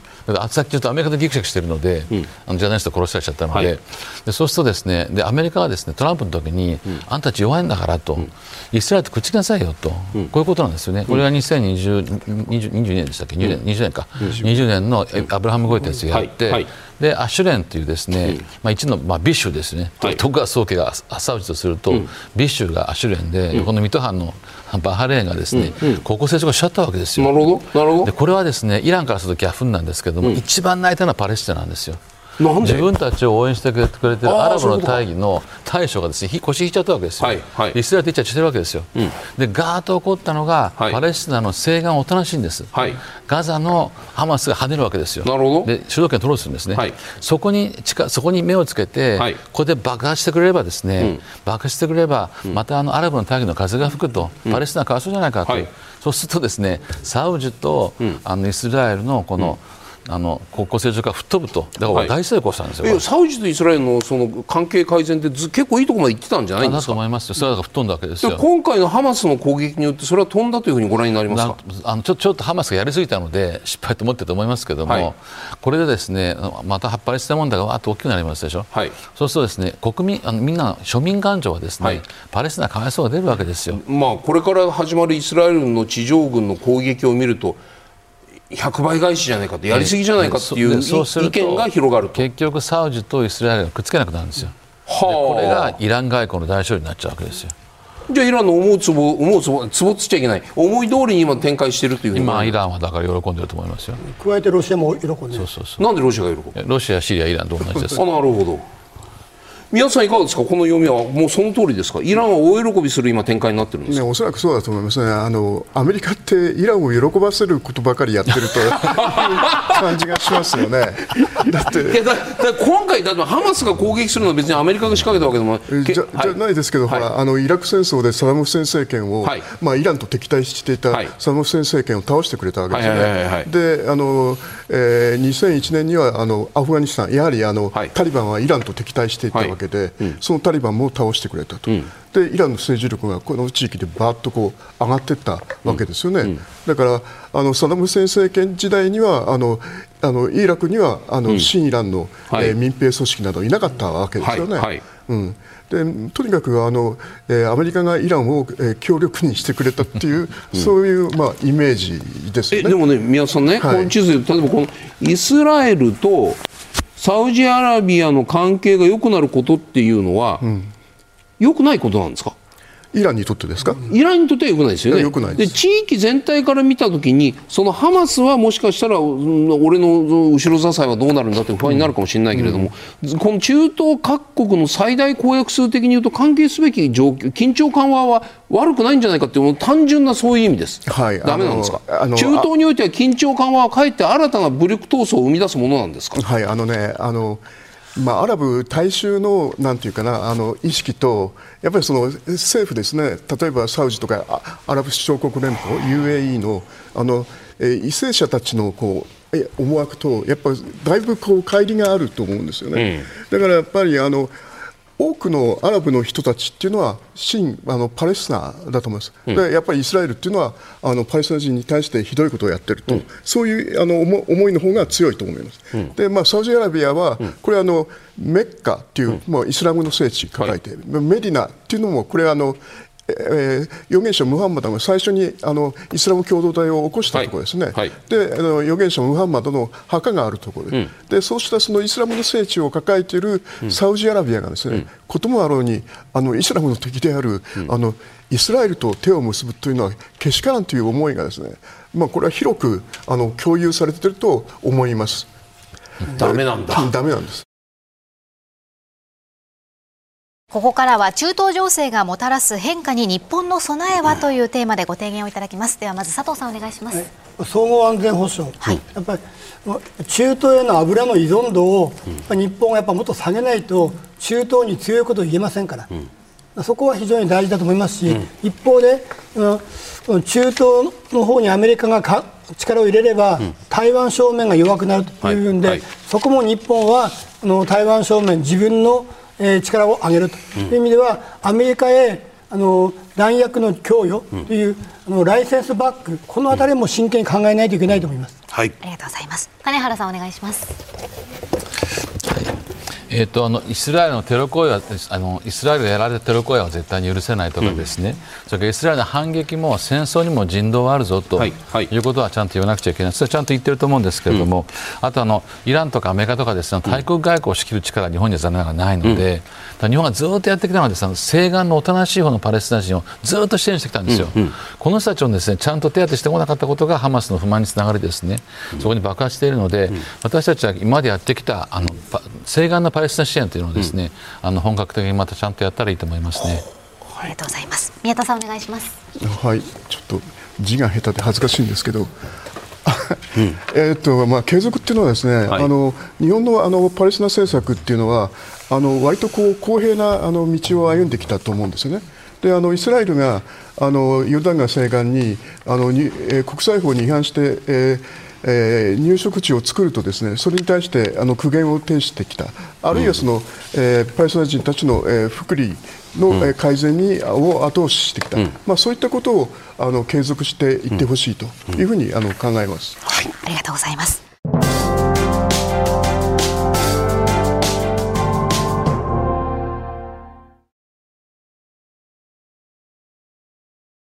さっきちょっとアメリカでギクシャクしているので、うん、あのジャーナリスト殺されちゃったのではい、でそうするとですねでアメリカはですねトランプの時に、うん、あんたたち弱いんだからと、うん、イスラエルとくっつきなさいよと、こういうことなんですよね、これは2020 20, 20年でしたっけ、20, 20年か、うん、20年のアブラハム・ゴイテスやって、はい。はい。でアッシュレンというですね、まあ、一の、まあ、ビッシュですね、はい、徳川宗家がサウジとすると、ビッシュがアッシュレンで、この水戸藩のバハレーンがですね、うんうん、高校生がしちゃったわけですよ。なるほどなるほどでこれはですねイランからするとギャフンなんですけども、うん、一番泣いたのはパレスチナなんですよ。自分たちを応援してくれてるアラブの大義の大将がですね腰引いちゃったわけですよ、はいはい、イスラエルって言っちゃしてるわけですよ、うん、でガーッと起こったのが、はい、パレスチナの西岸おとなしいんです、はい、ガザのハマスが跳ねるわけですよ、なるほど。で主導権取ろうとするんですね、はい、そこに近そこに目をつけて、ここで爆発してくれれば、ですね、うん、爆発してくれれば、またあのアラブの大義の風が吹くと、パレスチナかわいそうじゃないかと、そうするとですねサウジと、あのイスラエルのこの、あの国交正常化吹っ飛ぶと、だから大成功したんですよ、はい、サウジとイスラエルのその関係改善ってず結構いいところまで行ってたんじゃないんですか？だと思いますよ、それが吹っ飛んだわけですよ。今回のハマスの攻撃によって、それは飛んだというふうにご覧になりますか？あのちょちょっとハマスがやりすぎたので、失敗と思ってると思いますけれども、はい、これでですねまたパレスチナ問題がわっと大きくなりますでしょ、はい、そうするとですね国民あのみんな庶民感情はですね、はい、パレスチナかわいそうが出るわけですよ。まあ、これから始まるイスラエルの地上軍の攻撃を見ると、100倍返しじゃないかとやりすぎじゃないかっていう意見が広がると。結局サウジとイスラエルがくっつけなくなるんですよ、これがイラン外交の大勝利になっちゃうわけですよ。じゃあイランの思うつぼ思うつぼつぼつっちゃいけない。思い通りに今展開しているという今イランはだから喜んでると思いますよ。加えてロシアも喜んでる。そうそうそう。なんでロシアが喜ぶ？ロシアシリアイランと同じです。あなるほど皆さんいかがですか、この読みはもうその通りですか、イランは大喜びする今、展開になってるんですね、おそらくそうだと思いますね。あの、アメリカってイランを喜ばせることばかりやってるという 感じがしますよね。だって。いやだだ今回、だってハマスが攻撃するのは別にアメリカが仕掛けたわけでもじゃ,、じゃないですけど、はい、あのイラク戦争でサダム・フセン政権を、はい、まあ、イランと敵対してい。たサダム・フセン政権を倒してくれたわけですよね。であの、えー、2001年にはあのアフガニスタン、やはりあの、はい、タリバンはイランと敵対していたわけで、うん、そのタリバンも倒してくれたと、うん、でイランの政治力がこの地域でばーっとこう上がっていったわけですよね、うん、だからあのサダム・フセン政権時代にはあのあのイラクにはあの、新イランの、はい、えー、民兵組織などいなかったわけですよね。はい。はい、うん。でとにかくあの、えー、アメリカがイランを、えー、強力にしてくれたっていう、うん、そういう、まあ、イメージですよね。でもね、宮さんね、はい、この地図で例えばこのイスラエルとサウジアラビアの関係が良くなることっていうのは、うん、良くないことなんですか？イランにとってですか？イランにとってはよくないですよね。よくないで地域全体から見たときに、そのハマスはもしかしたら、俺の後ろ支えはどうなるんだという不安になるかもしれないけれども、うん、この中東各国の最大公約数的に言うと、関係すべき状況、緊張緩和は悪くないんじゃないかという、単純なそういう意味です。はい、ダメなんですか？中東においては緊張緩和はかえって新たな武力闘争を生み出すものなんですか？はい、あのね、あの。まあ、アラブ大衆のなんていうかなあの意識とやっぱりその政府ですね例えばサウジとかアラブ首長国連邦 UAE のあの為政者たちのこう思惑とやっぱりだいぶこう乖離があると思うんですよね。だからやっぱりあの多くのアラブの人たちっていうのは新あのパレスチナだと思います、うん、でやっぱりイスラエルっていうのはあのパレスチナ人に対してひどいことをやってると、うん、そういうあの思いの方が強いと思います、うん、でまあ、サウジアラビアは、これあのメッカっていう、もうイスラムの聖地抱えて、はい、メディナっていうのもこれはあのえー、預言者ムハンマドが最初にあのイスラム共同体を起こしたところですね、はい。はい、であの預言者ムハンマドの墓があるところでうん、でそうしたそのイスラムの聖地を抱えているサウジアラビアがですね、うん、こともあろうにあのイスラムの敵である、うん、あのイスラエルと手を結ぶというのはけしからんという思いがですね、まあ、これは広くあの共有されていると思います。ダメなんだ。ダメなんです。ここからは中東情勢がもたらす変化に日本の備えはというテーマでご提言をいただきます。ではまず佐藤さんお願いします、はい、総合安全保障、はい、やっぱり中東への油の依存度を、うん、日本はやっぱもっと下げないと中東に強いことを言えませんから、うん、そこは非常に大事だと思いますし、うん、一方で中東の方にアメリカがか力を入れれば、台湾正面が弱くなるというんで、はい。はい、そこも日本は台湾正面自分のえー、力を上げるという意味では、アメリカへあの弾薬の供与という、あのライセンスバックこのあたりも真剣に考えないといけないと思います。はい、ありがとうございます。金原さんお願いします。えーと、あのイスラエルのテロ行為はあのイスラエルがやられたテロ行為は絶対に許せないとかですね、うん、それからイスラエルの反撃も戦争にも人道はあるぞと、はいはい、いうことはちゃんと言わなくちゃいけない。それはちゃんと言ってると思うんですけれども、うん、あとあのイランとかアメリカとかですね大国外交を仕切る力は日本には残念ながらないので、うん、日本がずっとやってきたのはです、ね、西岸のおとなしい方のパレスチナ人をずっと支援してきたんですよ、うんうん、この人たちをですねちゃんと手当てしてこなかったことがハマスの不満につながりですね。そこに爆発しているので、私たちは今までやってきたあの西岸のパレスチナ支援というのをですね、あの本格的にまたちゃんとやったらいいと思いますね。ありがとうございます。宮田さんお願いします。はい、ちょっと字が下手で恥ずかしいんですけど。えっとまあ、継続っていうのはですね、はい、あの日本のあのパレスチナ政策っていうのはあの割とこう公平なあの道を歩んできたと思うんですよね。であのイスラエルがあのヨルダン川西岸にあのに、えー、国際法に違反して、えーえー、入植地を作るとですねそれに対してあの苦言を呈してきた。あるいはその、うん、えー、パレスチナ人たちの、えー、福利の、うん、改善にを後押ししてきた、うん、まあ、そういったことをあの継続していってほしいというふうに、あの考えます、はい、ありがとうございます